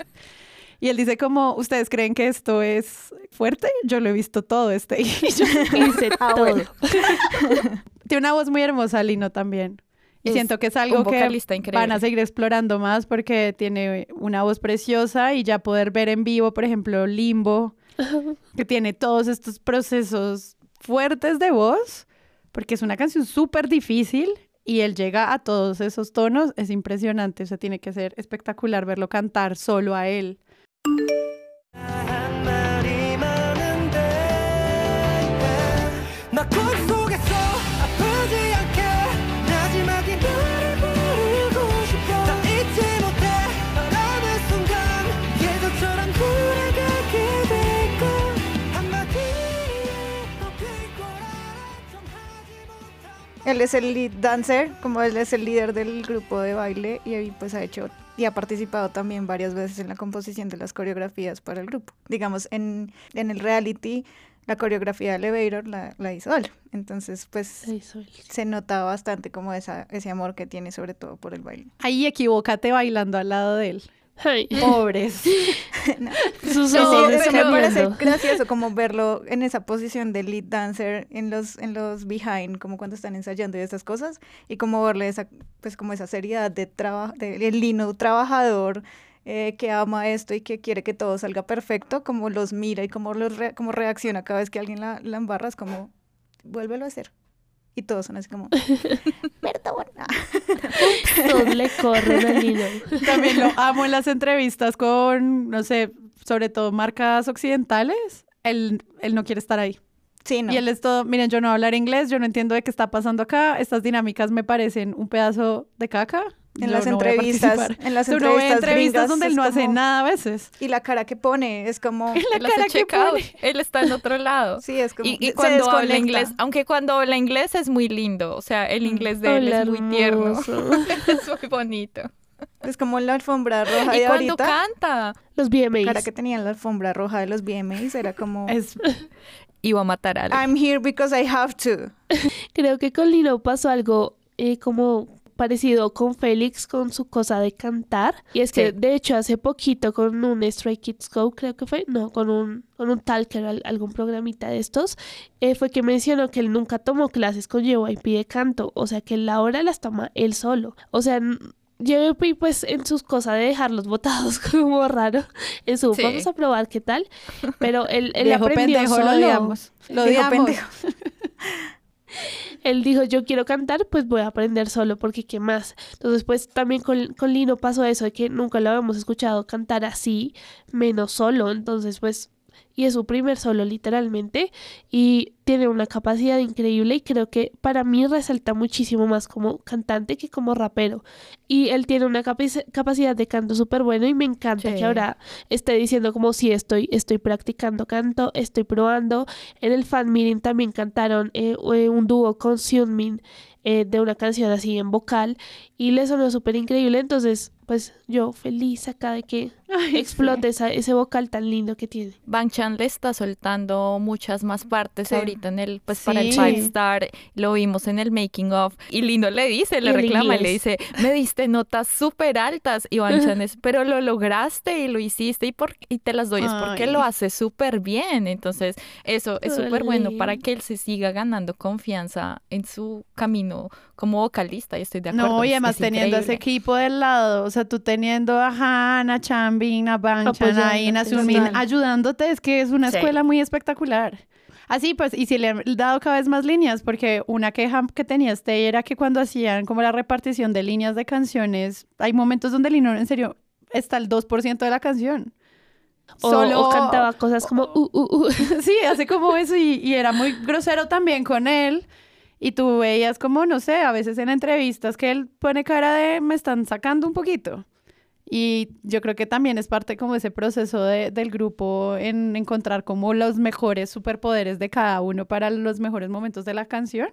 Y él dice como, ¿ustedes creen que esto es fuerte? Yo lo he visto todo este. Y [laughs] yo- Dice Ah, todo. bueno. [laughs] tiene una voz muy hermosa, Lino, también. Y Es siento que es algo que increíble. van a seguir explorando más porque tiene una voz preciosa y ya poder ver en vivo, por ejemplo, Limbo, [laughs] que tiene todos estos procesos fuertes de voz, porque es una canción súper difícil y él llega a todos esos tonos, es impresionante, o sea, tiene que ser espectacular verlo cantar solo a él. Él es el lead dancer, como él es el líder del grupo de baile y pues ha hecho y ha participado también varias veces en la composición de las coreografías para el grupo. Digamos, en, en el reality, la coreografía de Elevator la, la hizo él. Entonces, pues se nota bastante como esa, ese amor que tiene sobre todo por el baile. Ahí equivócate bailando al lado de él. Ay, Pobres. [laughs] sus Sí, ojos eso me parece gracioso como verlo en esa posición de lead dancer en los en los behind, como cuando están ensayando y esas cosas, y como verle esa pues como esa seriedad de trabajo, del lino trabajador eh, que ama esto y que quiere que todo salga perfecto, como los mira y como los re- como reacciona cada vez que alguien la, la embarra, es como vuélvelo a hacer. Y todos son así como, [laughs] perdón. [laughs] Todos le corren al hilo. [laughs] También lo amo en las entrevistas con, no sé, sobre todo marcas occidentales. Él, él no quiere estar ahí. Sí, no. Y él es todo, miren, yo no hablar inglés, yo no entiendo de qué está pasando acá, estas dinámicas me parecen un pedazo de caca. En las no voy a entrevistas, en las entrevistas donde él no hace nada a veces. Y la cara que pone es como, [laughs] La Él cara hace que pone. él está en otro lado. sí, es como, Y, y se cuando habla desconecta. inglés, aunque cuando habla inglés es muy lindo, o sea, el inglés de él Hola, es muy tierno, [laughs] es muy bonito. Es como la alfombra roja Y de cuando ahorita. canta, Los La VMAs. cara que tenía en la alfombra roja de los VMAs era como [laughs] Es, iba a matar a alguien. I'm here because I have to. Creo que con Lino pasó algo eh, como parecido con Félix con su cosa de cantar. Y es que de hecho hace poquito con un Stray Kids Go, creo que fue, no, con un, con un Talker, al- algún programita de estos, eh, fue que mencionó que él nunca tomó clases con JYP de canto. O sea que él ahora las toma él solo. O sea... JYP pues en sus cosas de dejarlos botados [laughs] como raro en su Sí. vamos a probar qué tal pero él, él aprendió pendejo, solo lo odiamos. Lo Dijo odiamos. pendejo. [laughs] él dijo, yo quiero cantar, pues voy a aprender solo, porque ¿qué más? Entonces, pues también con, con Lino pasó eso, de que nunca lo habíamos escuchado cantar así, menos solo. Entonces, pues, y es su primer solo literalmente, y tiene una capacidad increíble y creo que para mí resalta muchísimo más como cantante que como rapero. Y él tiene una capaci- capacidad de canto súper bueno y me encanta Sí. que ahora esté diciendo como si estoy, estoy practicando canto, estoy probando. En el fan meeting también cantaron eh, eh, un dúo con Seungmin eh, de una canción así en vocal y le sonó súper increíble. Entonces, pues yo feliz acá de que Ay, explote esa- ese vocal tan lindo que tiene. Bang Chan le está soltando muchas más partes Sí. ahorita en el, pues para el Sí. Five Star, lo vimos en el making of, y Lino le dice, le Y el reclama, le inglés. dice, me diste notas súper altas, y Bang Chan es, pero lo lograste y lo hiciste y, por, y te las doy, es porque lo hace súper bien, entonces eso es súper bueno para que él se siga ganando confianza en su camino como vocalista, y estoy de acuerdo. No, y además es teniendo a ese equipo del lado, o sea, tú teniendo a Han, a Chanbin, a Banchan, a Ina Apoyándote, Sunmin, ayudándote, es que es una Sí. escuela muy espectacular. Así pues, y si le han dado cada vez más líneas, porque una queja que tenía este era que cuando hacían como la repartición de líneas de canciones, hay momentos donde Lino, en serio, está el 2% de la canción. O, o cantaba cosas como, uh, uh, uh. [laughs] Sí, hace como eso y, y era muy grosero también con él. Y tú veías como, no sé, a veces en entrevistas que él pone cara de me están sacando un poquito. Y yo creo que también es parte como ese proceso de- del grupo en encontrar como los mejores superpoderes de cada uno para los mejores momentos de la canción.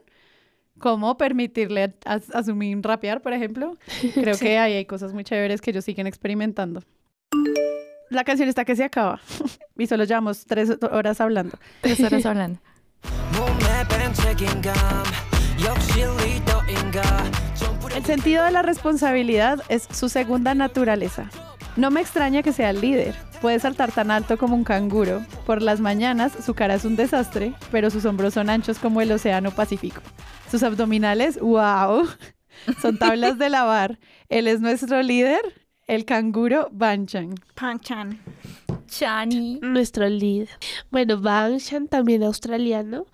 Como permitirle a, a, a Sumin rapear, por ejemplo. [laughs] Creo que ahí hay cosas muy chéveres que ellos siguen experimentando. La canción está que se acaba. [laughs] y solo llevamos tres horas hablando. Tres horas [laughs] hablando. El sentido de la responsabilidad es su segunda naturaleza. No me extraña que sea el líder. Puede saltar tan alto como un canguro. Por las mañanas su cara es un desastre, pero sus hombros son anchos como el Océano Pacífico. Sus abdominales, wow, [laughs] son tablas de lavar. Él es nuestro líder, el canguro Banchan. Banchan. Chani. Nuestro líder. Bueno, Banchan también australiano,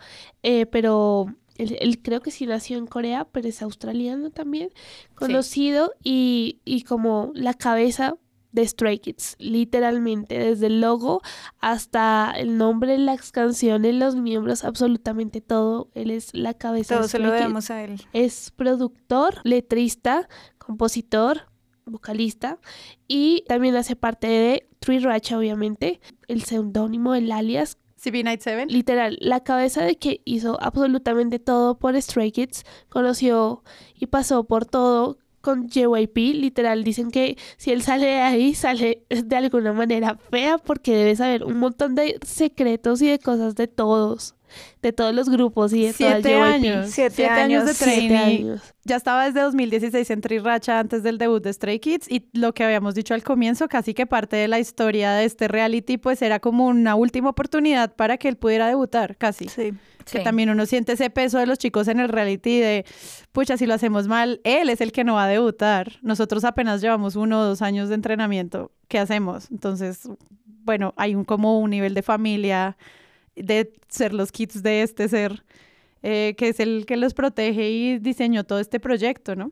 eh, pero él, él creo que sí nació en Corea, pero es australiano también, conocido y, y como la cabeza de Stray Kids, literalmente, desde el logo hasta el nombre, las canciones, los miembros, absolutamente todo, él es la cabeza Todo de se lo Kids. debemos a él. Es productor, letrista, compositor, vocalista y también hace parte de Tree Racha, obviamente, el seudónimo, el alias, CB Night 7. literal, la cabeza de que hizo absolutamente todo por Stray Kids, conoció y pasó por todo con JYP, literal, dicen que si él sale de ahí, sale de alguna manera fea porque debe saber un montón de secretos y de cosas de todos, de todos los grupos y de Siete años. Siete años de Siete trainee. años. Ya estaba desde 2016 en Triracha antes del debut de Stray Kids y lo que habíamos dicho al comienzo, casi que parte de la historia de este reality, pues era como una última oportunidad para que él pudiera debutar, casi. Sí. Que Sí. también uno siente ese peso de los chicos en el reality de, pucha, si lo hacemos mal, él es el que no va a debutar. Nosotros apenas llevamos uno o dos años de entrenamiento. ¿Qué hacemos? Entonces, bueno, hay un como un nivel de familia, de ser los kids de este ser, eh, que es el que los protege y diseñó todo este proyecto, ¿no?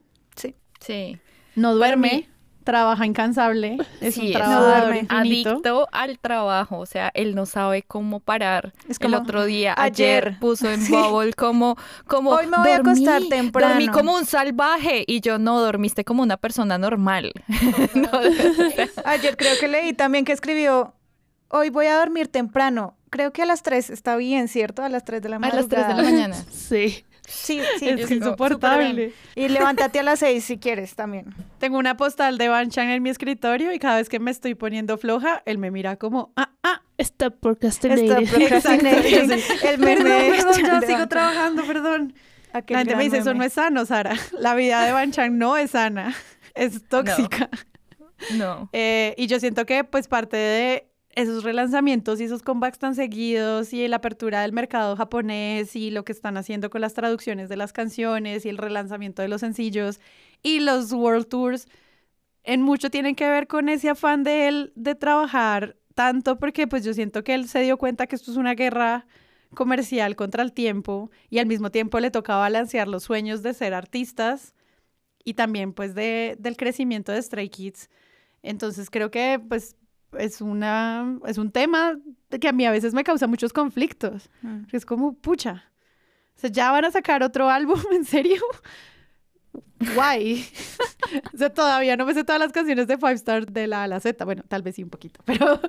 Sí. No duerme, mí- trabaja incansable, es Sí, un trabajador duerme. Adicto al trabajo, o sea, él no sabe cómo parar. Es el como, otro día, ayer. ayer, puso en [laughs] Sí. Bubble como, como Hoy me voy a acostar "Dormí, temprano". Dormí como un salvaje y yo no, dormiste como una persona normal. [laughs] No, [laughs] Ayer creo que leí también que escribió, hoy voy a dormir temprano. Creo que a las 3 está bien, ¿cierto? A las 3 de la a mañana. las 3 de la mañana. [laughs] Sí. Sí, sí. Es yo insoportable. Y levántate a las 6 si quieres también. Tengo una postal de Banchan en mi escritorio y cada vez que me estoy poniendo floja, él me mira como, ah, ah, Stop procrastinating. Stop [laughs] procrastinating. [laughs] El meme perdón, perdón, de sigo trabajando, perdón. La gente me dice, eso no es sano, Sara. La vida de Banchan no es sana, es tóxica. No. Eh, y yo siento que pues parte de esos relanzamientos y esos comebacks tan seguidos y la apertura del mercado japonés y lo que están haciendo con las traducciones de las canciones y el relanzamiento de los sencillos y los world tours en mucho tienen que ver con ese afán de él de trabajar tanto porque pues yo siento que él se dio cuenta que esto es una guerra comercial contra el tiempo y al mismo tiempo le tocaba balancear los sueños de ser artistas y también pues de, del crecimiento de Stray Kids. Entonces creo que pues es una es un tema que a mí a veces me causa muchos conflictos. Mm. Es como, pucha. O sea, ya van a sacar otro álbum, [laughs] ¿en serio? Guay. [laughs] o sea, todavía no me sé todas las canciones de Five Star de la A a la Z. Bueno, tal vez sí un poquito, [laughs] pero,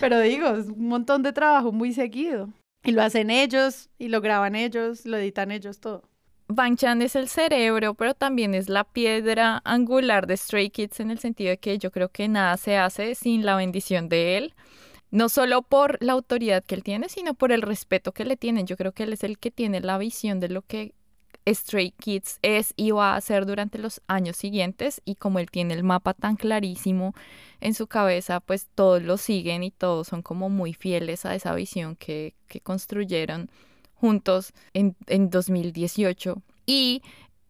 pero digo, es un montón de trabajo muy seguido. Y lo hacen ellos, y lo graban ellos, lo editan ellos, todo. Bang Chan es el cerebro, pero también es la piedra angular de Stray Kids en el sentido de que yo creo que nada se hace sin la bendición de él. No solo por la autoridad que él tiene, sino por el respeto que le tienen. Yo creo que él es el que tiene la visión de lo que Stray Kids es y va a hacer durante los años siguientes y como él tiene el mapa tan clarísimo en su cabeza, pues todos lo siguen y todos son como muy fieles a esa visión que, que construyeron juntos en, en 2018. Y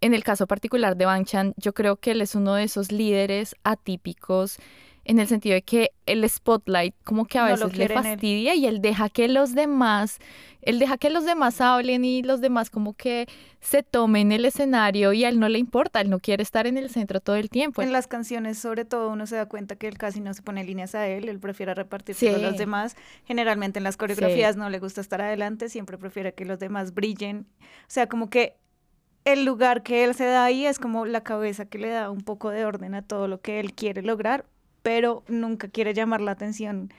en el caso particular de Chan, yo creo que él es uno de esos líderes atípicos en el sentido de que el spotlight como que a No veces le él. fastidia y él deja que los demás, él deja que los demás hablen y los demás como que se tomen el escenario y a él no le importa, él no quiere estar en el centro todo el tiempo. En las canciones, sobre todo, uno se da cuenta que él casi no se pone líneas a él, él prefiere repartirse con Sí. los demás. Generalmente en las coreografías no le gusta estar adelante, siempre prefiere que los demás brillen. O sea, como que el lugar que él se da ahí es como la cabeza que le da un poco de orden a todo lo que él quiere lograr, pero nunca quiere llamar la atención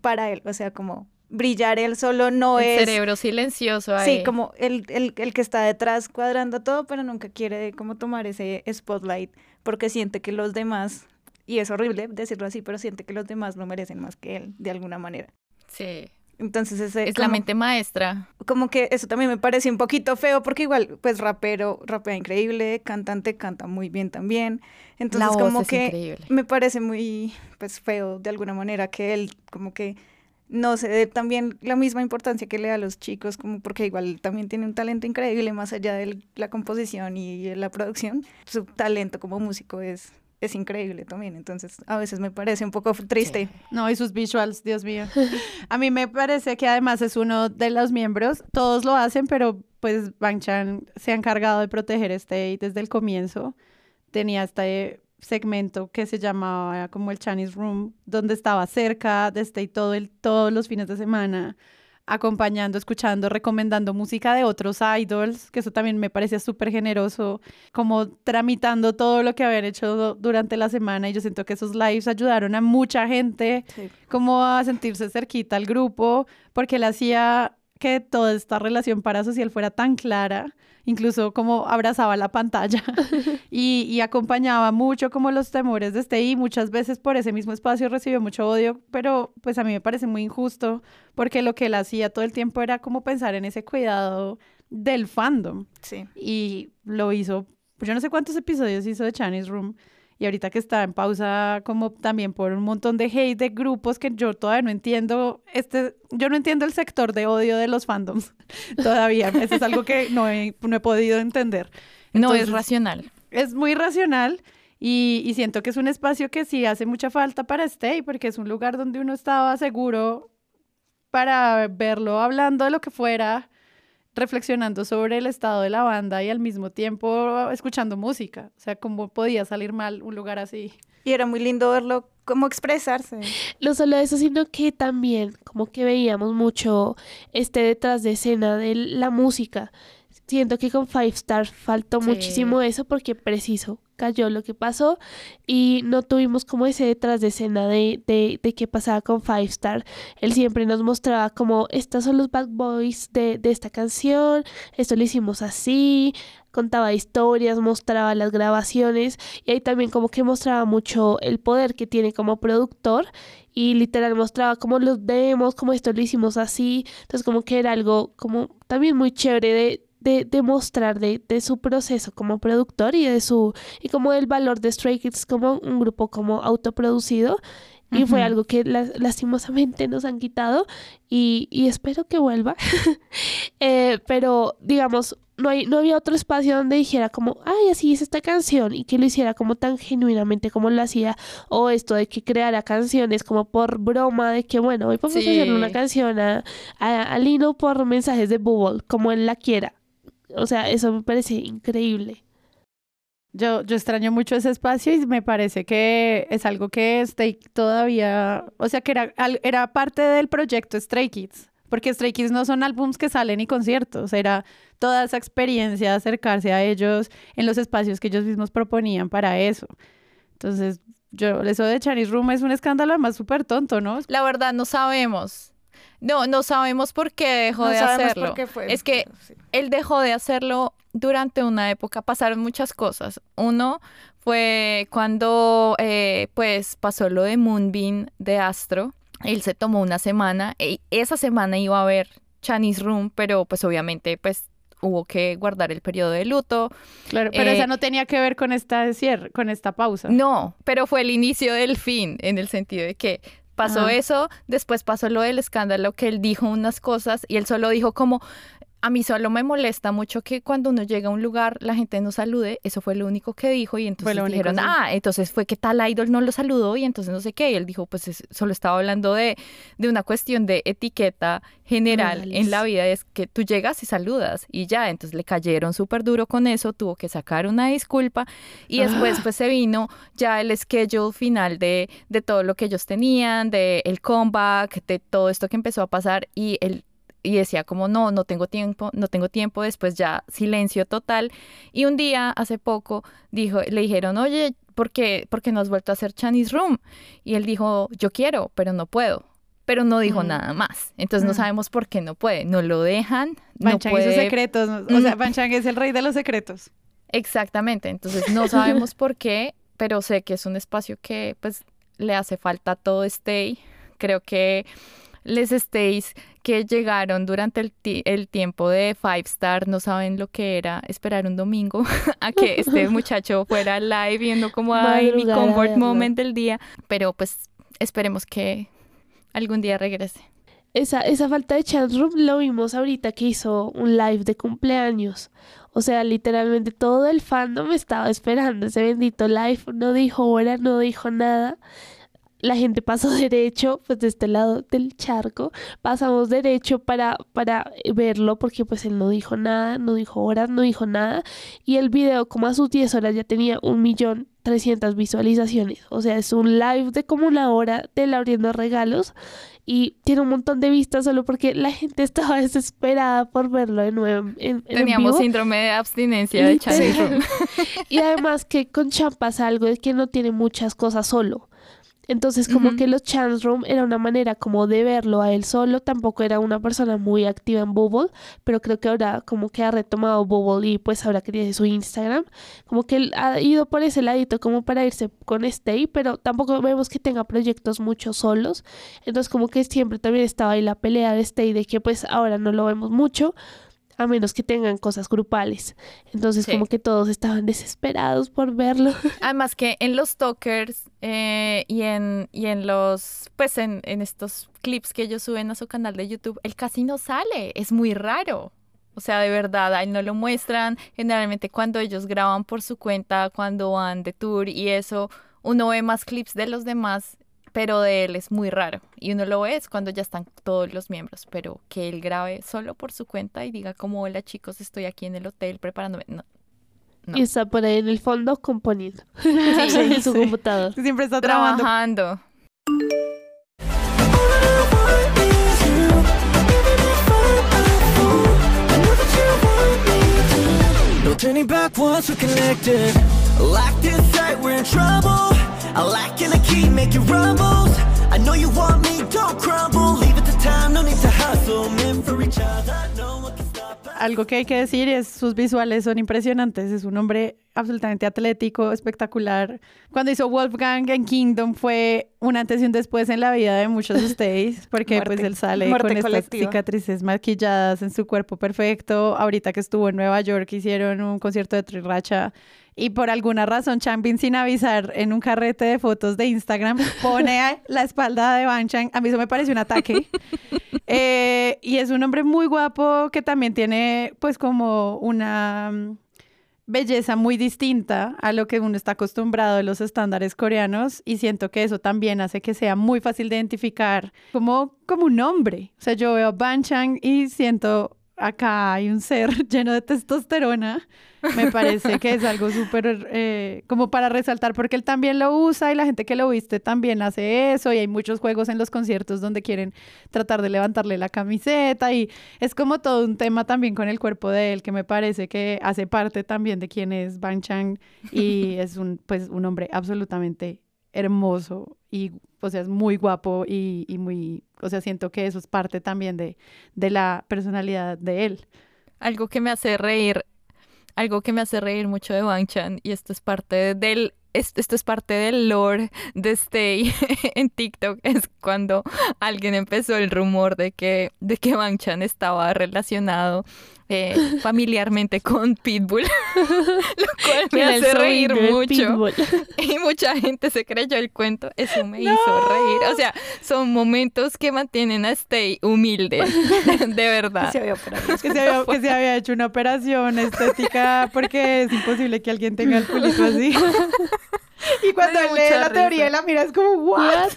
para él. O sea, como brillar él solo no el es... cerebro silencioso ahí. Sí, como el, el, el que está detrás cuadrando todo, pero nunca quiere como tomar ese spotlight porque siente que los demás, y es horrible decirlo así, pero siente que los demás no merecen más que él, de alguna manera. Sí. Entonces ese, Es la mente maestra. como que eso también me parece un poquito feo porque igual, pues rapero, rapea increíble, cantante, canta muy bien también. Entonces la voz como es que increíble. me parece muy pues feo de alguna manera que él como que no se dé también la misma importancia que le da a los chicos, como porque igual también tiene un talento increíble más allá de la composición y la producción. Su talento como músico es, es increíble también, entonces a veces me parece un poco triste. No, y sus visuals, Dios mío. [laughs] A mí me parece que además es uno de los miembros, todos lo hacen, pero pues Bang Chan se ha encargado de proteger este desde el comienzo. Tenía este segmento que se llamaba como el Chinese Room, donde estaba cerca de este todo el, todos los fines de semana, acompañando, escuchando, recomendando música de otros idols, que eso también me parecía súper generoso, como tramitando todo lo que habían hecho durante la semana y yo siento que esos lives ayudaron a mucha gente Sí. como a sentirse cerquita al grupo, porque él hacía que toda esta relación parasocial fuera tan clara, incluso como abrazaba la pantalla [laughs] y, y acompañaba mucho como los temores de este y muchas veces por ese mismo espacio recibió mucho odio, pero pues a mí me parece muy injusto porque lo que él hacía todo el tiempo era como pensar en ese cuidado del fandom Sí. y lo hizo, pues yo no sé cuántos episodios hizo de Chinese Room y ahorita que está en pausa como también por un montón de hate de grupos que yo todavía no entiendo, este, yo no entiendo el sector de odio de los fandoms [laughs] todavía, eso es algo que no he, no he podido entender. No es Entonces, racional. es muy racional y, y siento que es un espacio que sí hace mucha falta para Stay, porque es un lugar donde uno estaba seguro para verlo hablando de lo que fuera, reflexionando sobre el estado de la banda y al mismo tiempo escuchando música. O sea, cómo podía salir mal un lugar así. Y era muy lindo verlo como expresarse. No solo eso, sino que también como que veíamos mucho este detrás de escena de la música. Siento que con Five Star faltó Sí. muchísimo eso porque preciso cayó lo que pasó y no tuvimos como ese detrás de escena de, de, de qué pasaba con Five Star. Él siempre nos mostraba como estos son los bad boys de, de esta canción, esto lo hicimos así, contaba historias, mostraba las grabaciones y ahí también como que mostraba mucho el poder que tiene como productor y literal mostraba como los demos, como esto lo hicimos así, entonces como que era algo como también muy chévere de, de, de mostrar de, de su proceso como productor y de su y como del valor de Stray Kids como un grupo como autoproducido. Y fue algo que las- lastimosamente nos han quitado y, y espero que vuelva. [laughs] Eh, pero digamos no hay no había otro espacio donde dijera como ay así es esta canción y que lo hiciera como tan genuinamente como lo hacía o esto de que creara canciones como por broma de que bueno hoy vamos a hacer una Sí. canción a, a, a Lino por mensajes de Bubble como él la quiera o sea eso me parece increíble Yo, yo extraño mucho ese espacio y me parece que es algo que Stray todavía, o sea, que era, al- era parte del proyecto Stray Kids, porque Stray Kids no son álbums que salen y conciertos, era toda esa experiencia de acercarse a ellos en los espacios que ellos mismos proponían para eso. Entonces, yo, eso de Chinese Room es un escándalo además súper tonto, ¿no? La verdad, no sabemos. No, no sabemos por qué dejó No de sabemos hacerlo. por qué fue, Es que sí. él dejó de hacerlo durante una época, pasaron muchas cosas. Uno fue cuando eh, pues pasó lo de Moonbeam de Astro. Él se tomó una semana y esa semana iba a haber Chinese Room, pero pues obviamente pues hubo que guardar el periodo de luto. Claro, pero Eh, esa no tenía que ver con esta cierre, con esta pausa. No, pero fue el inicio del fin, en el sentido de que pasó Ajá. eso, después pasó lo del escándalo, que él dijo unas cosas y él solo dijo como, a mí solo me molesta mucho que cuando uno llega a un lugar la gente no salude, eso fue lo único que dijo y entonces único, dijeron, sí. ah, entonces fue que tal idol no lo saludó y entonces no sé qué, y él dijo, pues es- solo estaba hablando de, de una cuestión de etiqueta general en la vida, es que tú llegas y saludas y ya, entonces le cayeron súper duro con eso, tuvo que sacar una disculpa y después pues se vino ya el schedule final de, de todo lo que ellos tenían, de el comeback, de todo esto que empezó a pasar y él y decía como no, no tengo tiempo, no tengo tiempo, después ya silencio total y un día hace poco dijo, le dijeron, "Oye, ¿por qué, por qué no has vuelto a hacer Chinese Room?" Y él dijo, "Yo quiero, pero no puedo." Pero no dijo Mm. nada más. Entonces no sabemos por qué no puede. No lo dejan. No Banchan y sus secretos. ¿no? O sea, es el rey de los secretos. Exactamente, entonces no sabemos por qué, pero sé que es un espacio que pues le hace falta todo Stay. Creo que les Stays que llegaron durante el, el tiempo de Five Star no saben lo que era esperar un domingo [laughs] a que este [laughs] muchacho fuera live viendo como ay mi comfort moment del día, pero pues esperemos que algún día regrese. Esa, esa falta de chat room lo vimos ahorita que hizo un live de cumpleaños. O sea, literalmente todo el fandom estaba esperando ese bendito live. No dijo hora, no dijo nada. La gente pasó [laughs] derecho, pues de este lado del charco, pasamos derecho para, para verlo porque pues él no dijo nada, no dijo horas, no dijo nada. Y el video como a sus 10 horas ya tenía un millón trescientas visualizaciones. O sea, es un live de como una hora de abriendo regalos y tiene un montón de vistas solo porque la gente [laughs] estaba desesperada por verlo de nuevo en, en- en Teníamos vivo. síndrome de abstinencia de Chinese Literal. Room. [laughs] Y además que con Chan pasa algo de que no tiene muchas cosas solo. Entonces como que los Chance Room era una manera como de verlo a él solo. Tampoco era una persona muy activa en Bubble, pero creo que ahora como que ha retomado Bubble y pues ahora quería su Instagram. Como que él ha ido por ese ladito como para irse con Stay, pero tampoco vemos que tenga proyectos mucho solos. Entonces como que siempre también estaba ahí la pelea de Stay de que pues ahora no lo vemos mucho. A menos que tengan cosas grupales. Entonces, Sí. como que todos estaban desesperados por verlo. [laughs] Además que en los talkers eh, y, en, y en los, pues en, en estos clips que ellos suben a su canal de YouTube, él casi no sale, es muy raro. O sea, de verdad, a él no lo muestran. Generalmente cuando ellos graban por su cuenta, cuando van de tour y eso, uno ve más clips de los demás, pero de él es muy raro. Y uno lo ve es cuando ya están todos los miembros, pero que él grabe solo por su cuenta y diga como, hola chicos, estoy aquí en el hotel preparándome. No, No. Y está por ahí en el fondo componiendo [laughs] en su sí. computador. Siempre está trabajando. trabajando. No turning back once we're connected. Like this sight, we're in trouble. I like in the key, making rumbles. I know you want me, don't crumble. Leave it to time, no need to hustle. Meant for each other, no one can stop us. Algo que hay que decir es sus visuales son impresionantes. Es un hombre absolutamente atlético, espectacular. Cuando hizo Wolfgang en Kingdom fue un antes y un después en la vida de muchos de ustedes, [laughs] porque Muerte. pues él sale con estas cicatrices maquilladas en su cuerpo perfecto. Ahorita que estuvo en Nueva York hicieron un concierto de Triracha y por alguna razón Champin sin avisar en un carrete de fotos de Instagram pone a [laughs] la espalda de Banchan. A mí eso me parece un ataque. [laughs] Eh, y es un hombre muy guapo que también tiene pues como una mm, belleza muy distinta a lo que uno está acostumbrado de los estándares coreanos y siento que eso también hace que sea muy fácil de identificar como, como un hombre. O sea, yo veo a Banchan y siento acá hay un ser [laughs] lleno de testosterona. Me parece que es algo súper eh, como para resaltar porque él también lo usa y la gente que lo viste también hace eso y hay muchos juegos en los conciertos donde quieren tratar de levantarle la camiseta y es como todo un tema también con el cuerpo de él que me parece que hace parte también de quién es Ban Chang y [laughs] es un pues un hombre absolutamente hermoso y, o sea, es muy guapo y, y muy, o sea, siento que eso es parte también de, de la personalidad de él. Algo que me hace reír, algo que me hace reír mucho de Wang Chan, y esto es parte del es- esto es parte del lore de Stay [laughs] en TikTok, es cuando alguien empezó el rumor de que, de que Wang Chan estaba relacionado eh, familiarmente con Pitbull, [laughs] lo cual me hace reír mucho. [laughs] Y mucha gente se creyó el cuento, eso me hizo reír. O sea, son momentos que mantienen a Stay humilde, [laughs] de verdad. Se había operado. Que se, había, que se había hecho una operación estética porque es imposible que alguien tenga el culito así. Y cuando él lee la teoría risa. de la mira es como, ¿what?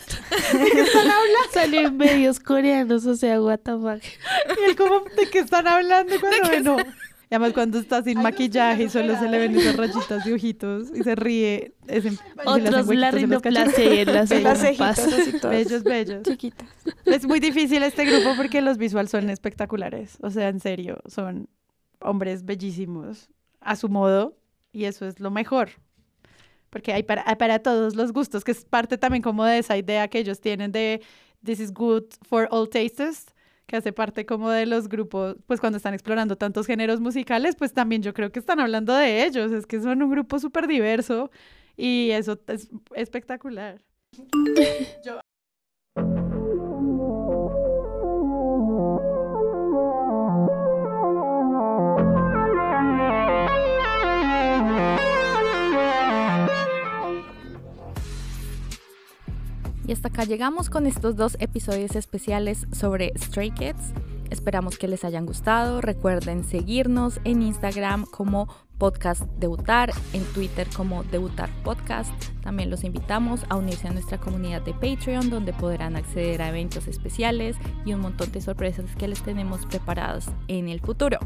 ¿De qué [laughs] están hablando? Salió en medios coreanos, o sea, what the fuck. Y él como, ¿de qué están hablando? Cuando no. Y además cuando está sin maquillaje y solo se le ven esas rayitas de ojitos y se ríe. es en- Otros la huequitos en las [laughs] Las cejitas Bellos, bellos. chiquitas. Es muy difícil este grupo porque los visuales son espectaculares. O sea, en serio, son hombres bellísimos a su modo y eso es lo mejor. Porque hay para, hay para todos los gustos, que es parte también como de esa idea que ellos tienen de This is good for all tastes, que hace parte como de los grupos, pues cuando están explorando tantos géneros musicales, pues también yo creo que están hablando de ellos, es que son un grupo súper diverso y eso es espectacular. Y hasta acá llegamos con estos dos episodios especiales sobre Stray Kids. Esperamos que les hayan gustado. Recuerden seguirnos en Instagram como Podcast Debutar, en Twitter como Debutar Podcast. También los invitamos a unirse a nuestra comunidad de Patreon, donde podrán acceder a eventos especiales y un montón de sorpresas que les tenemos preparadas en el futuro.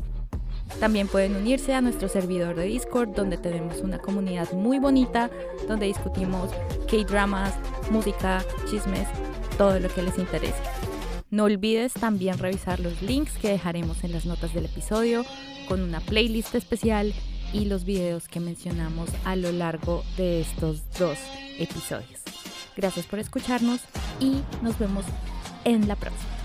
También pueden unirse a nuestro servidor de Discord, donde tenemos una comunidad muy bonita, donde discutimos K-dramas, música, chismes, todo lo que les interese. No olvides también revisar los links que dejaremos en las notas del episodio con una playlist especial y los videos que mencionamos a lo largo de estos dos episodios. Gracias por escucharnos y nos vemos en la próxima.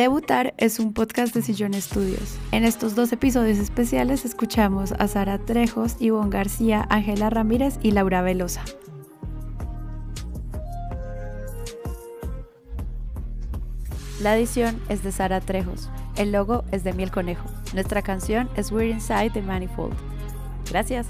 Debutar es un podcast de Sillón Estudios. En estos dos episodios especiales escuchamos a Sara Trejos, Ivonne García, Ángela Ramírez y Laura Velosa. La edición es de Sara Trejos. El logo es de Miel Conejo. Nuestra canción es We're Inside the Manifold. Gracias.